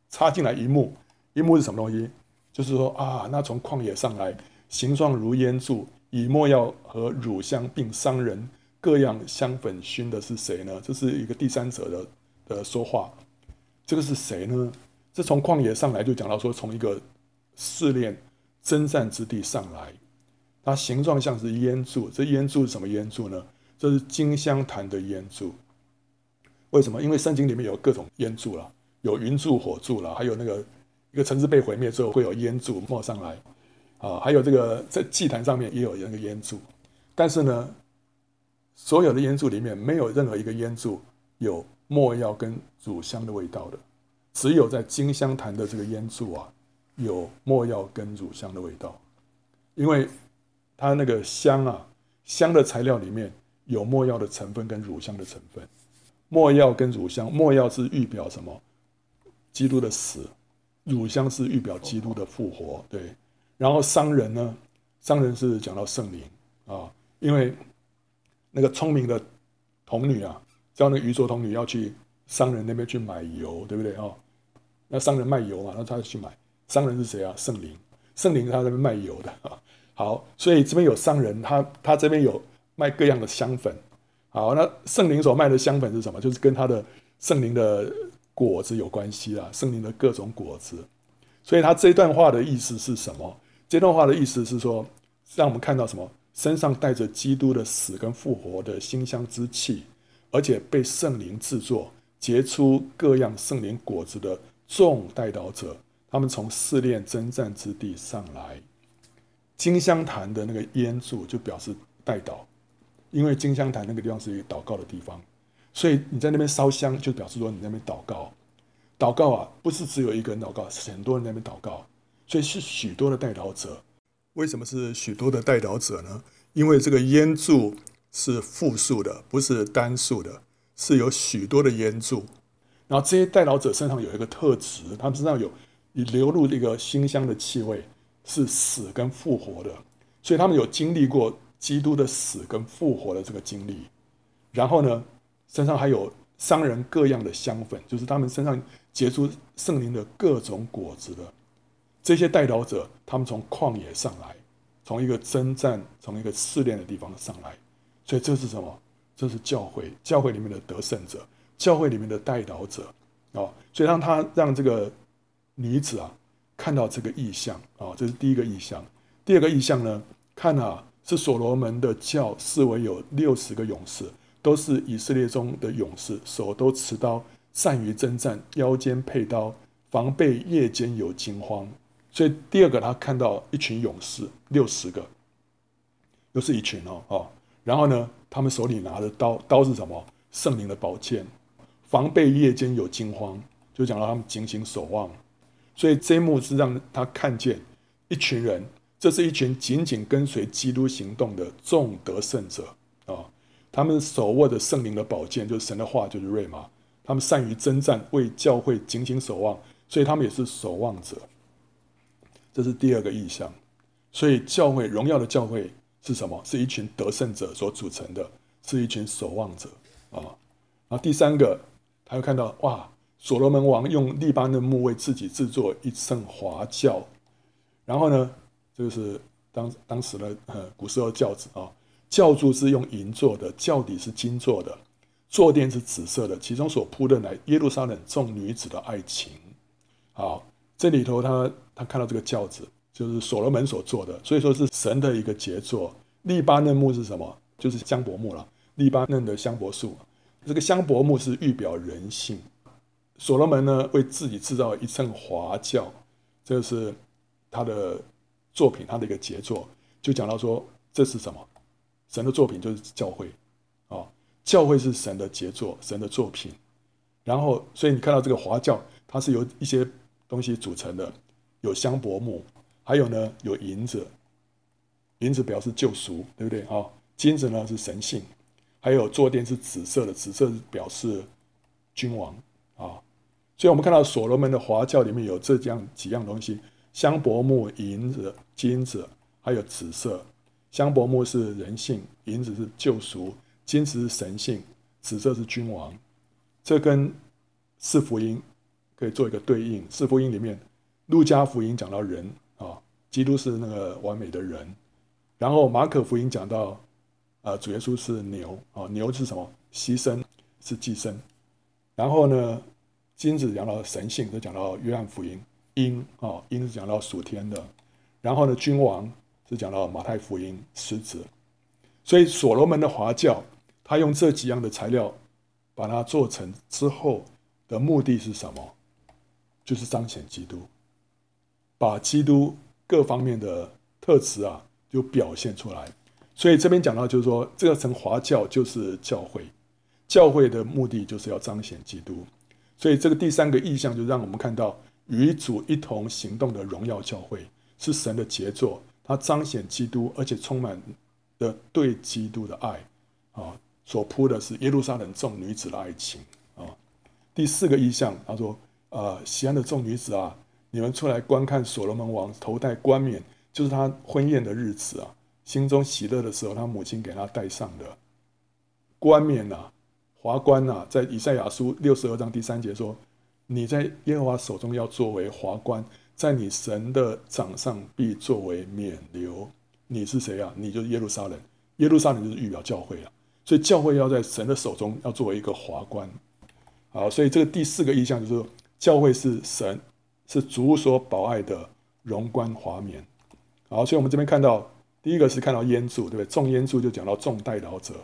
插进来一幕，一幕是什么东西？就是说啊，那从旷野上来，形状如烟柱，以墨药和乳香并商人。各样香粉熏的是谁呢？这是一个第三者的的说话。这个是谁呢？这从旷野上来就讲到说，从一个试炼征战之地上来，它形状像是烟柱。这烟柱是什么烟柱呢？这是金香坛的烟柱。为什么？因为圣经里面有各种烟柱了，有云柱、火柱了，还有那个一个城市被毁灭之后会有烟柱冒上来啊，还有这个在祭坛上面也有那个烟柱，但是呢。所有的烟柱里面没有任何一个烟柱有墨药跟乳香的味道的，只有在金香坛的这个烟柱啊，有墨药跟乳香的味道，因为它那个香啊，香的材料里面有墨药的成分跟乳香的成分。墨药跟乳香，墨药是预表什么？基督的死，乳香是预表基督的复活。对，然后商人呢？商人是讲到圣灵啊，因为那个聪明的童女啊，叫那个愚拙童女要去商人那边去买油，对不对啊？那商人卖油嘛，那他就去买。商人是谁啊？圣灵，圣灵他那边卖油的啊。好，所以这边有商人，他他这边有卖各样的香粉。好，那圣灵所卖的香粉是什么？就是跟他的圣灵的果子有关系啦，圣灵的各种果子。所以他这段话的意思是什么？这段话的意思是说，让我们看到什么？身上带着基督的死跟复活的馨香之气，而且被圣灵制作结出各样圣灵果子的众代祷者，他们从试炼征战之地上来。金香坛的那个烟柱就表示代祷，因为金香坛那个地方是一个祷告的地方，所以你在那边烧香，就表示说你在那边祷告。祷告啊，不是只有一个人祷告，是很多人在那边祷告，所以是许多的代祷者。为什么是许多的代祷者呢？因为这个烟柱是复数的，不是单数的，是有许多的烟柱。然后这些代祷者身上有一个特质，他们身上有流入一个馨香的气味。是死跟复活的，所以他们有经历过基督的死跟复活的这个经历。然后呢，身上还有商人各样的香粉，就是他们身上结出圣灵的各种果子的这些代祷者，他们从旷野上来，从一个征战、从一个试炼的地方上来。所以这是什么？这是教会，教会里面的得胜者，教会里面的代祷者啊。所以让他让这个女子啊。看到这个意象啊，这是第一个意象。第二个意象呢，看啊，是所罗门的教，视为有六十个勇士，都是以色列中的勇士，手都持刀，善于征战，腰间佩刀，防备夜间有惊慌。所以第二个他看到一群勇士，六十个，又是一群哦哦。然后呢，他们手里拿着刀，刀是什么？圣灵的宝剑，防备夜间有惊慌，就讲到他们警醒守望。所以这一幕是让他看见一群人，这是一群紧紧跟随基督行动的众得胜者啊！他们手握着圣灵的宝剑，就是神的话，就是瑞玛。他们善于征战，为教会警醒守望，所以他们也是守望者。这是第二个意象。所以教会荣耀的教会是什么？是一群得胜者所组成的，是一群守望者啊！然后第三个，他又看到哇！所罗门王用利巴嫩木为自己制作一圣华轿，然后呢，这个是当当时的呃古时候轿子啊，轿柱是用银做的，轿底是金做的，坐垫是紫色的，其中所铺的乃耶路撒冷众女子的爱情。好，这里头他他看到这个轿子就是所罗门所做的，所以说是神的一个杰作。利巴嫩木是什么？就是香柏木了，利巴嫩的香柏树。这个香柏木是预表人性。所罗门呢，为自己制造一乘华轿，这是他的作品，他的一个杰作。就讲到说，这是什么？神的作品就是教会啊，教会是神的杰作，神的作品。然后，所以你看到这个华轿，它是由一些东西组成的，有香柏木，还有呢有银子，银子表示救赎，对不对啊？金子呢是神性，还有坐垫是紫色的，紫色表示君王啊。所以我们看到所罗门的华教里面有这样几样东西：香柏木、银子、金子，还有紫色。香柏木是人性，银子是救赎，金子是神性，紫色是君王。这跟四福音可以做一个对应。四福音里面，路加福音讲到人啊，基督是那个完美的人。然后马可福音讲到，啊，主耶稣是牛啊，牛是什么？牺牲是祭牲。然后呢？金子讲到神性，就讲到约翰福音；鹰啊，鹰是讲到属天的。然后呢，君王是讲到马太福音狮子。所以所罗门的华教，他用这几样的材料把它做成之后的目的是什么？就是彰显基督，把基督各方面的特质啊，就表现出来。所以这边讲到就是说，这个乘华教就是教会，教会的目的就是要彰显基督。所以这个第三个意象就让我们看到与主一同行动的荣耀教会是神的杰作，它彰显基督，而且充满的对基督的爱啊，所铺的是耶路撒冷众女子的爱情啊。第四个意象，他说：呃，西安的众女子啊，你们出来观看所罗门王头戴冠冕，就是他婚宴的日子啊，心中喜乐的时候，他母亲给他戴上的冠冕呐。华冠呐，在以赛亚书六十二章第三节说：“你在耶和华手中要作为华冠，在你神的掌上必作为冕旒。”你是谁啊？你就是耶路撒冷。耶路撒冷就是预表教会了。所以教会要在神的手中要作为一个华冠。好，所以这个第四个意象就是说，教会是神是主所宝爱的荣冠华冕。好，所以我们这边看到第一个是看到烟柱，对不对？众烟柱就讲到众代劳者。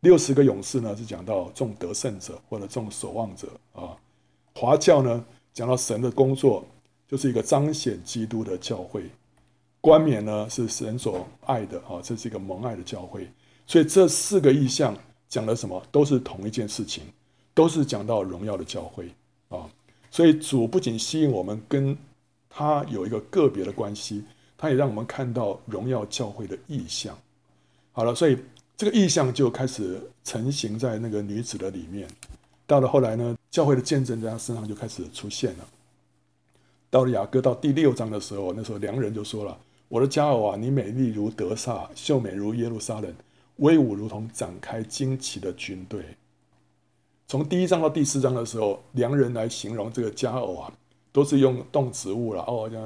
六十个勇士呢，是讲到众得胜者或者众守望者啊。华教呢，讲到神的工作，就是一个彰显基督的教会。冠冕呢，是神所爱的啊，这是一个蒙爱的教会。所以这四个意象讲的什么，都是同一件事情，都是讲到荣耀的教会啊。所以主不仅吸引我们跟他有一个个别的关系，他也让我们看到荣耀教会的意象。好了，所以。这个意象就开始成型在那个女子的里面，到了后来呢，教会的见证在她身上就开始出现了。到了雅各到第六章的时候，那时候良人就说了：“我的佳偶啊，你美丽如德撒，秀美如耶路撒冷，威武如同展开旌旗的军队。”从第一章到第四章的时候，良人来形容这个佳偶啊，都是用动植物了哦，像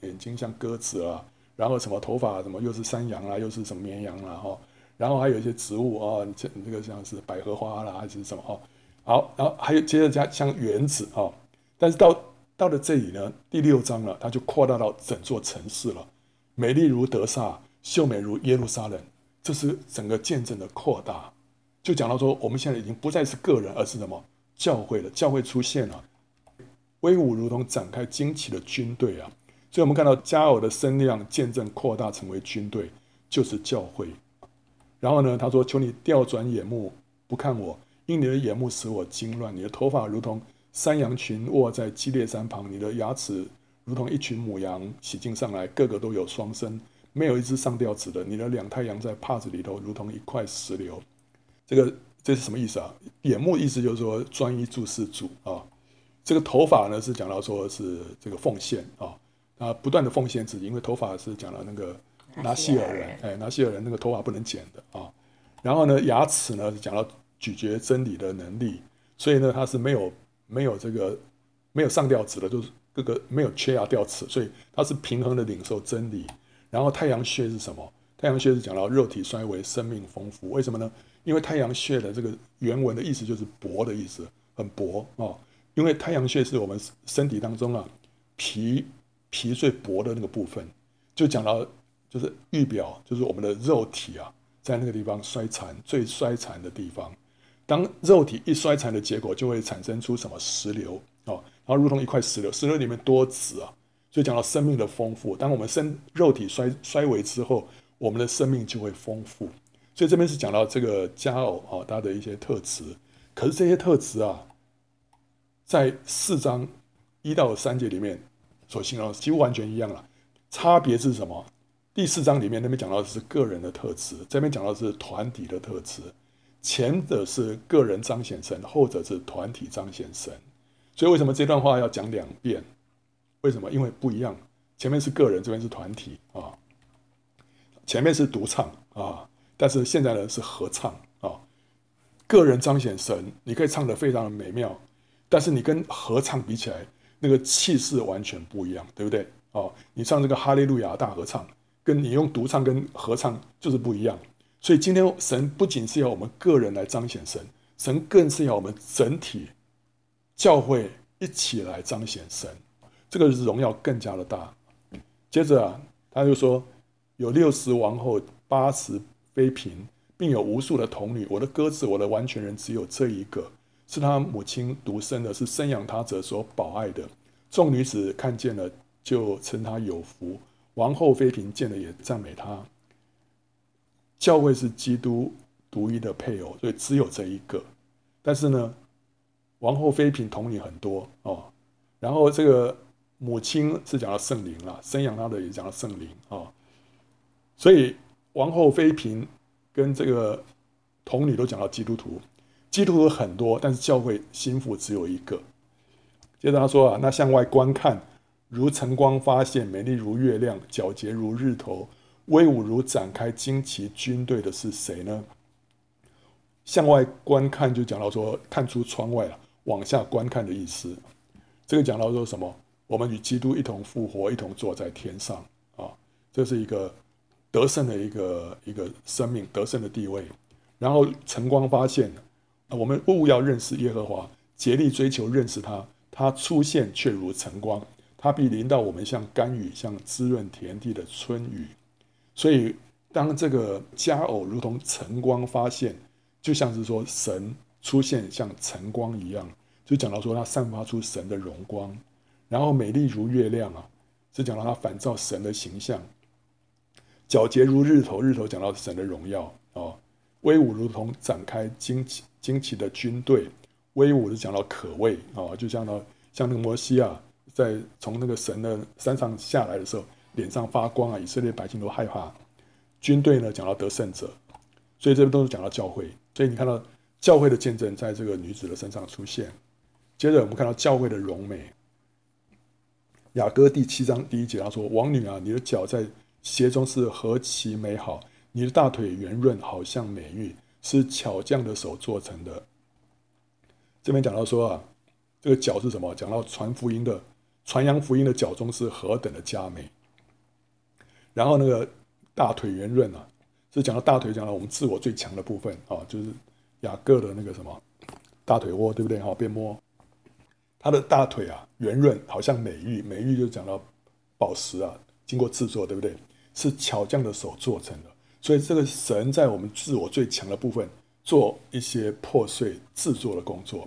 眼睛像鸽子啊，然后什么头发什么又是山羊啊，又是什么绵羊啊，哈。然后还有一些植物啊，这这个像是百合花啦，还是什么哦？好，然后还有接着加像园子啊。但是到到了这里呢，第六章了，它就扩大到整座城市了，美丽如德撒，秀美如耶路撒冷，这是整个见证的扩大。就讲到说，我们现在已经不再是个人，而是什么教会了？教会出现了，威武如同展开旌旗的军队啊！所以我们看到佳偶的身量见证扩大成为军队，就是教会。然后呢，他说：“求你调转眼目，不看我，因你的眼目使我惊乱。你的头发如同山羊群卧在基列山旁，你的牙齿如同一群母羊洗净上来，个个都有双生，没有一只上吊子的。你的两太阳在帕子里头，如同一块石榴。这个这是什么意思啊？眼目意思就是说专一注视主啊。这个头发呢是讲到说是这个奉献啊，啊不断的奉献自己，因为头发是讲到那个。”拿西尔人，哎，拿西尔人那个头发不能剪的啊。然后呢，牙齿呢是讲到咀嚼真理的能力，所以呢，它是没有没有这个没有上吊齿的，就是各个没有缺牙掉齿，所以它是平衡的领受真理。然后太阳穴是什么？太阳穴是讲到肉体衰微，生命丰富。为什么呢？因为太阳穴的这个原文的意思就是薄的意思，很薄啊。因为太阳穴是我们身体当中啊皮皮最薄的那个部分，就讲到。就是预表，就是我们的肉体啊，在那个地方衰残，最衰残的地方。当肉体一衰残的结果，就会产生出什么石榴哦，然后如同一块石榴，石榴里面多籽啊，所以讲到生命的丰富。当我们身肉体衰衰微之后，我们的生命就会丰富。所以这边是讲到这个佳偶啊，它的一些特质。可是这些特质啊，在四章一到三节里面所形容几乎完全一样了，差别是什么？第四章里面那边讲到的是个人的特质，这边讲到的是团体的特质。前者是个人彰显神，后者是团体彰显神。所以为什么这段话要讲两遍？为什么？因为不一样。前面是个人，这边是团体啊。前面是独唱啊，但是现在呢是合唱啊。个人彰显神，你可以唱得非常的美妙，但是你跟合唱比起来，那个气势完全不一样，对不对？哦，你唱这个哈利路亚大合唱。跟你用独唱跟合唱就是不一样，所以今天神不仅是要我们个人来彰显神，神更是要我们整体教会一起来彰显神，这个荣耀更加的大。接着啊，他就说有六十王后，八十妃嫔，并有无数的童女。我的鸽子，我的完全人只有这一个，是他母亲独生的，是生养他者所保爱的。众女子看见了，就称他有福。王后妃嫔见了也赞美他。教会是基督独一的配偶，所以只有这一个。但是呢，王后妃嫔童女很多哦。然后这个母亲是讲到圣灵了，生养他的也讲到圣灵啊。所以王后妃嫔跟这个童女都讲到基督徒，基督徒很多，但是教会心腹只有一个。接着他说啊，那向外观看，如晨光发现，美丽如月亮，皎洁如日头，威武如展开旌旗军队的是谁呢？向外观看就讲到说，看出窗外了，往下观看的意思。这个讲到说什么？我们与基督一同复活，一同坐在天上啊！这是一个得胜的一个一个生命，得胜的地位。然后晨光发现，我们务要认识耶和华，竭力追求认识他。他出现却如晨光，他必临到我们，像甘雨，像滋润田地的春雨。所以，当这个佳偶如同晨光发现，就像是说神出现像晨光一样，就讲到说他散发出神的荣光，然后美丽如月亮啊，是讲到他反照神的形象，皎洁如日头，日头讲到神的荣耀哦，威武如同展开旌旗旌旗的军队。威武是讲到可畏哦，就像那像那个摩西啊，在从那个神的山上下来的时候，脸上发光啊，以色列百姓都害怕。军队呢讲到得胜者，所以这边都是讲到教会。所以你看到教会的见证在这个女子的身上出现。接着我们看到教会的荣美。雅歌第七章第一节他说：“王女啊，你的脚在鞋中是何其美好，你的大腿圆润，好像美玉，是巧匠的手做成的。”这边讲到说啊，这个脚是什么？讲到传福音的、传扬福音的脚中是何等的佳美。然后那个大腿圆润啊，是讲到大腿，讲到我们自我最强的部分啊，就是雅各的那个什么大腿窝，对不对？哈，边摸他的大腿啊，圆润，好像美玉。美玉就讲到宝石啊，经过制作，对不对？是巧匠的手做成的。所以这个神在我们自我最强的部分做一些破碎制作的工作。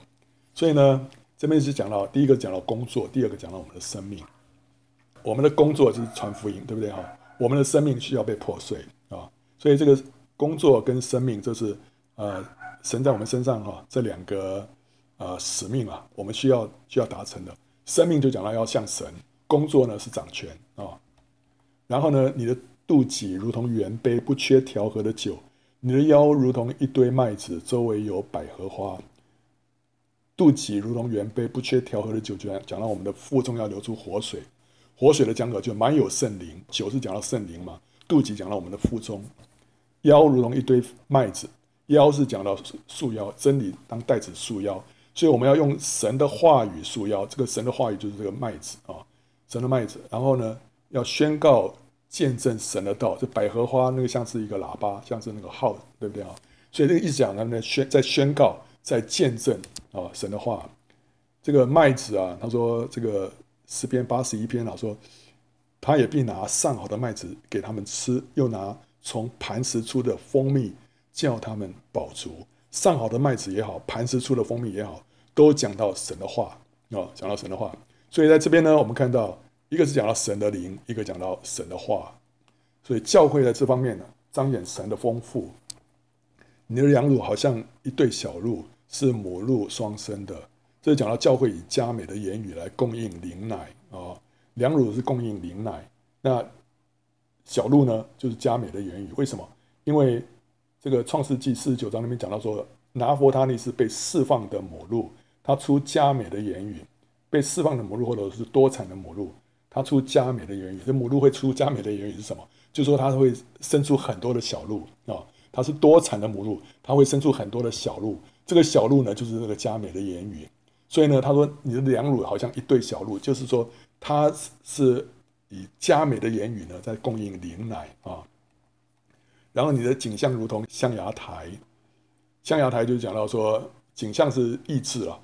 所以呢，这边是讲到第一个讲到工作，第二个讲到我们的生命。我们的工作就是传福音，对不对哈？我们的生命需要被破碎啊，所以这个工作跟生命，这是呃神在我们身上哈这两个呃使命啊，我们需要需要达成的。生命就讲到要像神，工作呢是掌权啊。然后呢，你的肚脐如同圆杯，不缺调和的酒；你的腰如同一堆麦子，周围有百合花。肚脐如同圆杯，不缺调和的酒，就讲到我们的腹中要流出活水。活水的江河就满有圣灵，酒是讲到圣灵嘛。肚脐讲到我们的腹中，腰如同一堆麦子，腰是讲到束腰，真理当带子束腰。所以我们要用神的话语束腰，这个神的话语就是这个麦子啊，神的麦子。然后呢，要宣告见证神的道。这百合花那个像是一个喇叭，像是那个号，对不对啊？所以这个意思讲他们宣在宣告，在见证。啊，神的话，这个麦子啊，他说这个十篇八十一篇啊，说他也必拿上好的麦子给他们吃，又拿从磐石出的蜂蜜叫他们饱足。上好的麦子也好，磐石出的蜂蜜也好，都讲到神的话啊，讲到神的话。所以在这边呢，我们看到一个是讲到神的灵，一个讲到神的话。所以教会在这方面呢，彰显神的丰富。你的羊乳好像一对小鹿。是母鹿双生的，这讲到教会以佳美的言语来供应灵奶啊，羊乳是供应灵奶，那小鹿呢就是佳美的言语。为什么？因为这个创世纪四十九章里面讲到说，拿佛他利是被释放的母鹿，它出佳美的言语。被释放的母鹿或者是多产的母鹿，它出佳美的言语。这母鹿会出佳美的言语是什么？就说它会生出很多的小鹿啊，它是多产的母鹿，它会生出很多的小鹿。这个小鹿呢，就是那个佳美的言语，所以呢，他说你的羊乳好像一对小鹿，就是说他是以佳美的言语呢在供应灵奶啊。然后你的景象如同象牙台，象牙台就讲到说景象是意志啊，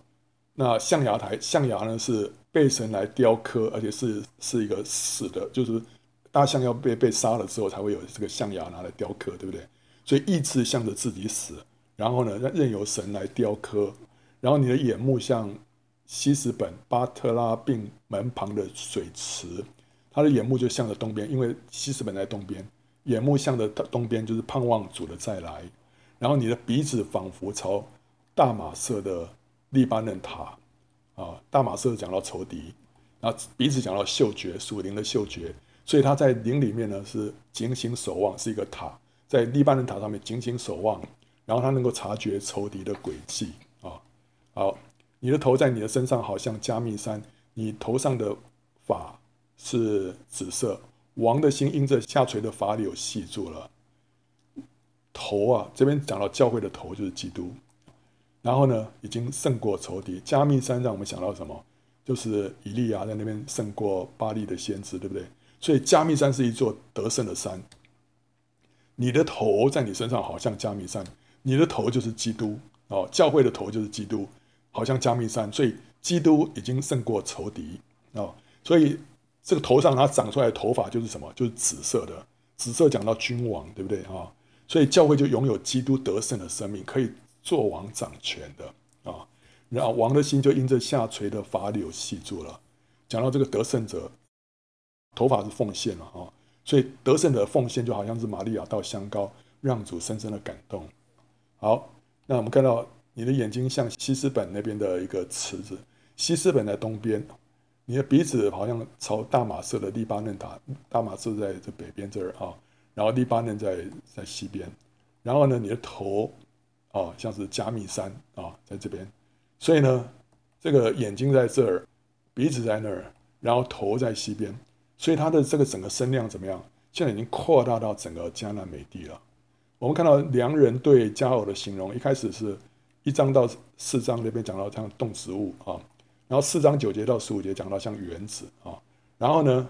那象牙台象牙呢是被神来雕刻，而且是是一个死的，就是大象要被被杀了之后才会有这个象牙拿来雕刻，对不对？所以意志向着自己死。然后呢，任由神来雕刻。然后你的眼目像西斯本巴特拉并门旁的水池，他的眼目就向着东边，因为西斯本在东边，眼目向着东边就是盼望主的再来。然后你的鼻子仿佛朝大马色的利巴嫩塔啊，大马士讲到仇敌，啊，彼此讲到嗅觉，属灵的嗅觉，所以他在灵里面呢是警醒守望，是一个塔，在利巴嫩塔上面警醒守望，然后他能够察觉仇敌的轨迹啊。好，你的头在你的身上好像加密山，你头上的发是紫色，王的心因着下垂的发綹系住了。头啊，这边讲到教会的头就是基督，然后呢，已经胜过仇敌。加密山让我们想到什么？就是以利亚在那边胜过巴力的先知，对不对？所以加密山是一座得胜的山。你的头在你身上好像加密山，你的头就是基督哦，教会的头就是基督，好像加密山。所以基督已经胜过仇敌哦，所以这个头上它长出来的头发就是什么？就是紫色的。紫色讲到君王，对不对啊？所以教会就拥有基督得胜的生命，可以做王掌权的啊。然后王的心就因着下垂的发綹系住了。讲到这个得胜者，头发是奉献了啊，所以得胜者奉献就好像是玛利亚倒香膏，让主深深的感动。好，那我们看到你的眼睛像西斯本那边的一个池子，西斯本在东边，你的鼻子好像朝大马色的利巴嫩塔，大马色在这北边这儿啊。然后利巴嫩在在西边，然后呢，你的头哦像是加密山啊在这边，所以呢，这个眼睛在这儿，鼻子在那儿，然后头在西边，所以它的这个整个声量怎么样？现在已经扩大到整个迦南美地了。我们看到良人对佳偶的形容，一开始是一章到四章那边讲到像动植物啊，然后四章九节到十五节讲到像原子啊，然后呢，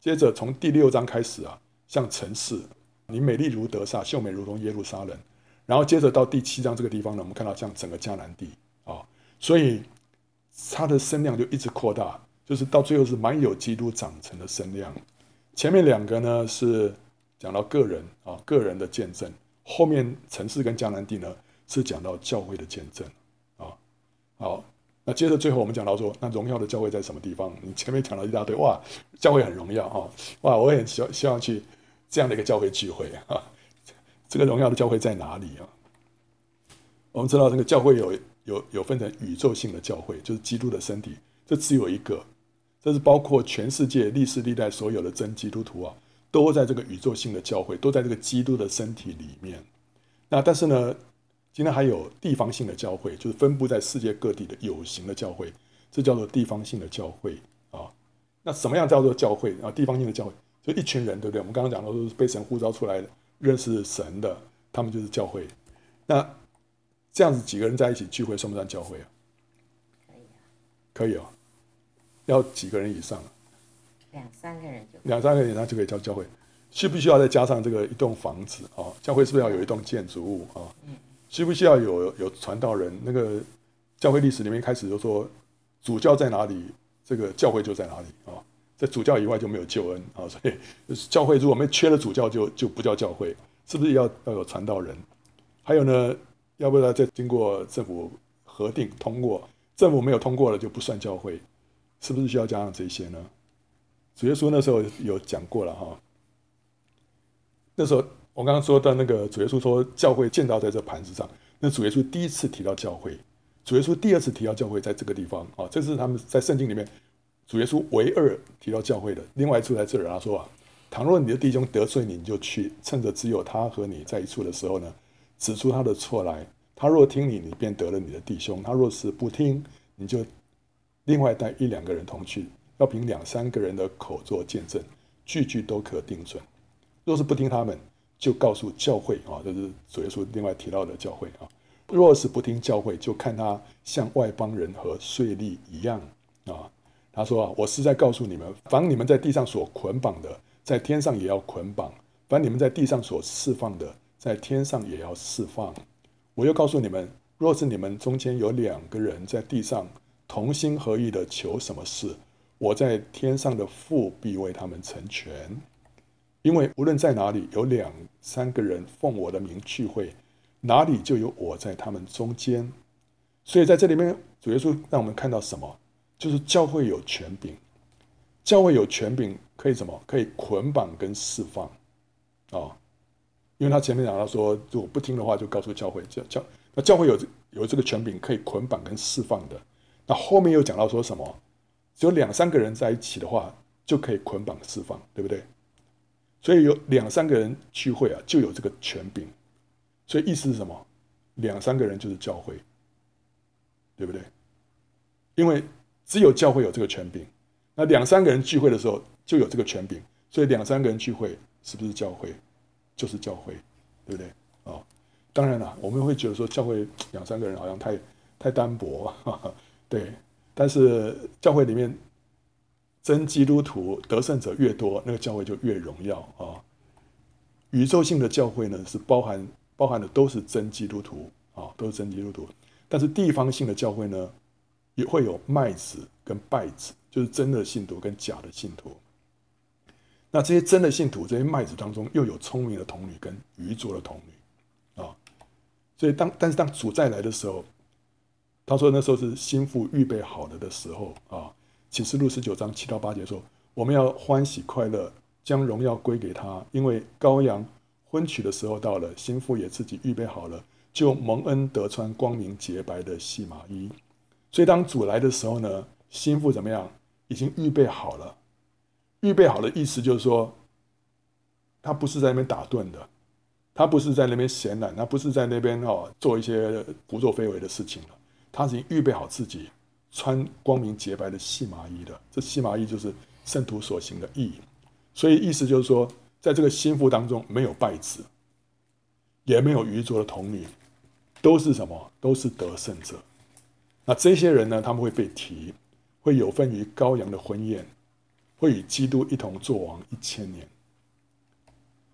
接着从第六章开始啊。像城市，你美丽如德撒，秀美如同耶路撒冷。然后接着到第七章这个地方呢，我们看到像整个迦南地啊，所以它的声量就一直扩大，就是到最后是蛮有基督长成的声量。前面两个呢是讲到个人啊，个人的见证；后面城市跟迦南地呢是讲到教会的见证啊。好，那接着最后我们讲到说，那荣耀的教会在什么地方？你前面讲了一大堆，哇，教会很荣耀啊，哇，我也很希希望去。这样的一个教会聚会啊，这个荣耀的教会在哪里啊？我们知道这个教会有有有分成宇宙性的教会，就是基督的身体，这只有一个，这是包括全世界历史历代所有的真基督徒啊，都在这个宇宙性的教会，都在这个基督的身体里面。那但是呢，今天还有地方性的教会，就是分布在世界各地的有形的教会，这叫做地方性的教会啊。那什么样叫做教会啊？地方性的教会。就一群人，对不对？我们刚刚讲的都是被神呼召出来的，认识神的，他们就是教会。那这样子几个人在一起聚会，算不算教会啊？可以啊，可以哦。要几个人以上？两三个人就两三个人以上就可以叫教会。需不需要再加上这个一栋房子啊？教会是不是要有一栋建筑物啊？嗯。需不需要有有传道人？那个教会历史里面开始就说，主教在哪里，这个教会就在哪里啊？在主教以外就没有救恩啊，所以 教会如果没缺了主教，就就不叫教会，是不是要要有传道人？还有呢，要不要再经过政府核定通过？政府没有通过了就不算教会，是不是需要加上这些呢？主耶稣那时候有讲过了哈。那时候我刚刚说到那个主耶稣说教会建造在这盘子上，那主耶稣第一次提到教会，主耶稣第二次提到教会在这个地方啊，这是他们在圣经里面。主耶稣唯二提到教会的，另外一处在这儿，他说啊，倘若你的弟兄得罪你，你就去，趁着只有他和你在一处的时候呢，指出他的错来。他若听你，你便得了你的弟兄；他若是不听，你就另外带一两个人同去，要凭两三个人的口做见证，句句都可定准。若是不听他们，就告诉教会啊，这是主耶稣另外提到的教会啊。若是不听教会，就看他像外邦人和税吏一样啊。他说啊，我是在告诉你们，凡你们在地上所捆绑的，在天上也要捆绑；凡你们在地上所释放的，在天上也要释放。我又告诉你们，若是你们中间有两个人在地上同心合意的求什么事，我在天上的父必为他们成全。因为无论在哪里有两三个人奉我的名聚会，哪里就有我在他们中间。所以在这里面，主耶稣让我们看到什么？就是教会有权柄，教会有权柄可以什么？可以捆绑跟释放，啊、因为他前面讲到说，如果不听的话，就告诉教会教教。那教会有有这个权柄可以捆绑跟释放的。那后面又讲到说什么？只有两三个人在一起的话，就可以捆绑释放，对不对？所以有两三个人聚会啊，就有这个权柄。所以意思是什么？两三个人就是教会，对不对？因为只有教会有这个权柄。那两三个人聚会的时候就有这个权柄，所以两三个人聚会是不是教会？就是教会，对不对？哦，当然了，我们会觉得说教会两三个人好像太太单薄，对。但是教会里面真基督徒得胜者越多，那个教会就越荣耀啊。宇宙性的教会呢，是包含包含的都是真基督徒啊，都是真基督徒。但是地方性的教会呢，也会有麦子跟稗子，就是真的信徒跟假的信徒。那这些真的信徒，这些麦子当中又有聪明的童女跟愚拙的童女啊。所以当但是当主再来的时候。他说：“那时候是心腹预备好了的时候啊，启示录十九章七到八节说，我们要欢喜快乐，将荣耀归给他，因为羔羊婚娶的时候到了，心腹也自己预备好了，就蒙恩得穿光明洁白的细麻衣。所以当主来的时候呢，心腹怎么样？已经预备好了。预备好的意思就是说，他不是在那边打盹的，他不是在那边闲懒，他不是在那边哦做一些胡作非为的事情了。”他已经预备好自己穿光明洁白的细麻衣了，这细麻衣就是圣徒所行的义，所以意思就是说，在这个心腹当中没有败子，也没有愚拙的童女，都是什么？都是得胜者。那这些人呢？他们会被提，会有份于羔羊的婚宴，会与基督一同作王一千年。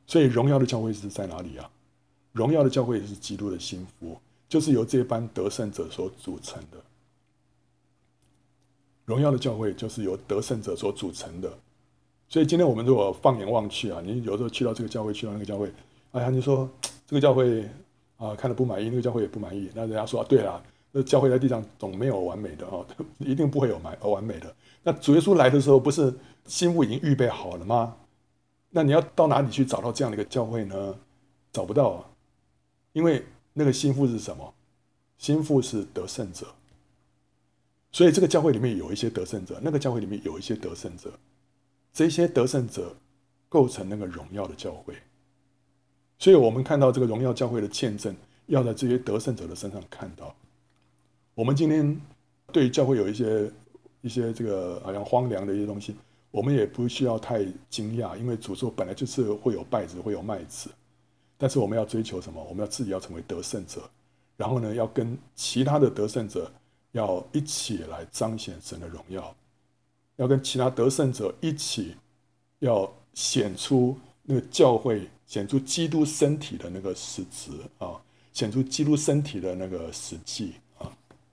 所以荣耀的教会是在哪里啊？荣耀的教会也是基督的新妇。就是由这班得胜者所组成的，荣耀的教会就是由得胜者所组成的。所以今天我们如果放眼望去啊，你有时候去到这个教会，去到那个教会，哎呀，你说这个教会啊，看了不满意，那个教会也不满意，那人家说啊，对了，那教会在地上总没有完美的哦，一定不会有完完美的。那主耶稣来的时候，不是心腹已经预备好了吗？那你要到哪里去找到这样的一个教会呢？找不到啊，因为。那个心腹是什么？心腹是得胜者，所以这个教会里面有一些得胜者，那个教会里面有一些得胜者，这些得胜者构成那个荣耀的教会。所以我们看到这个荣耀教会的见证，要在这些得胜者的身上看到。我们今天对教会有一些一些这个好像荒凉的一些东西，我们也不需要太惊讶，因为主说本来就是会有败子，会有麦子。但是我们要追求什么？我们要自己要成为得胜者，然后呢，要跟其他的得胜者要一起来彰显神的荣耀，要跟其他得胜者一起要显出那个教会，显出基督身体的那个实质啊，显出基督身体的那个实际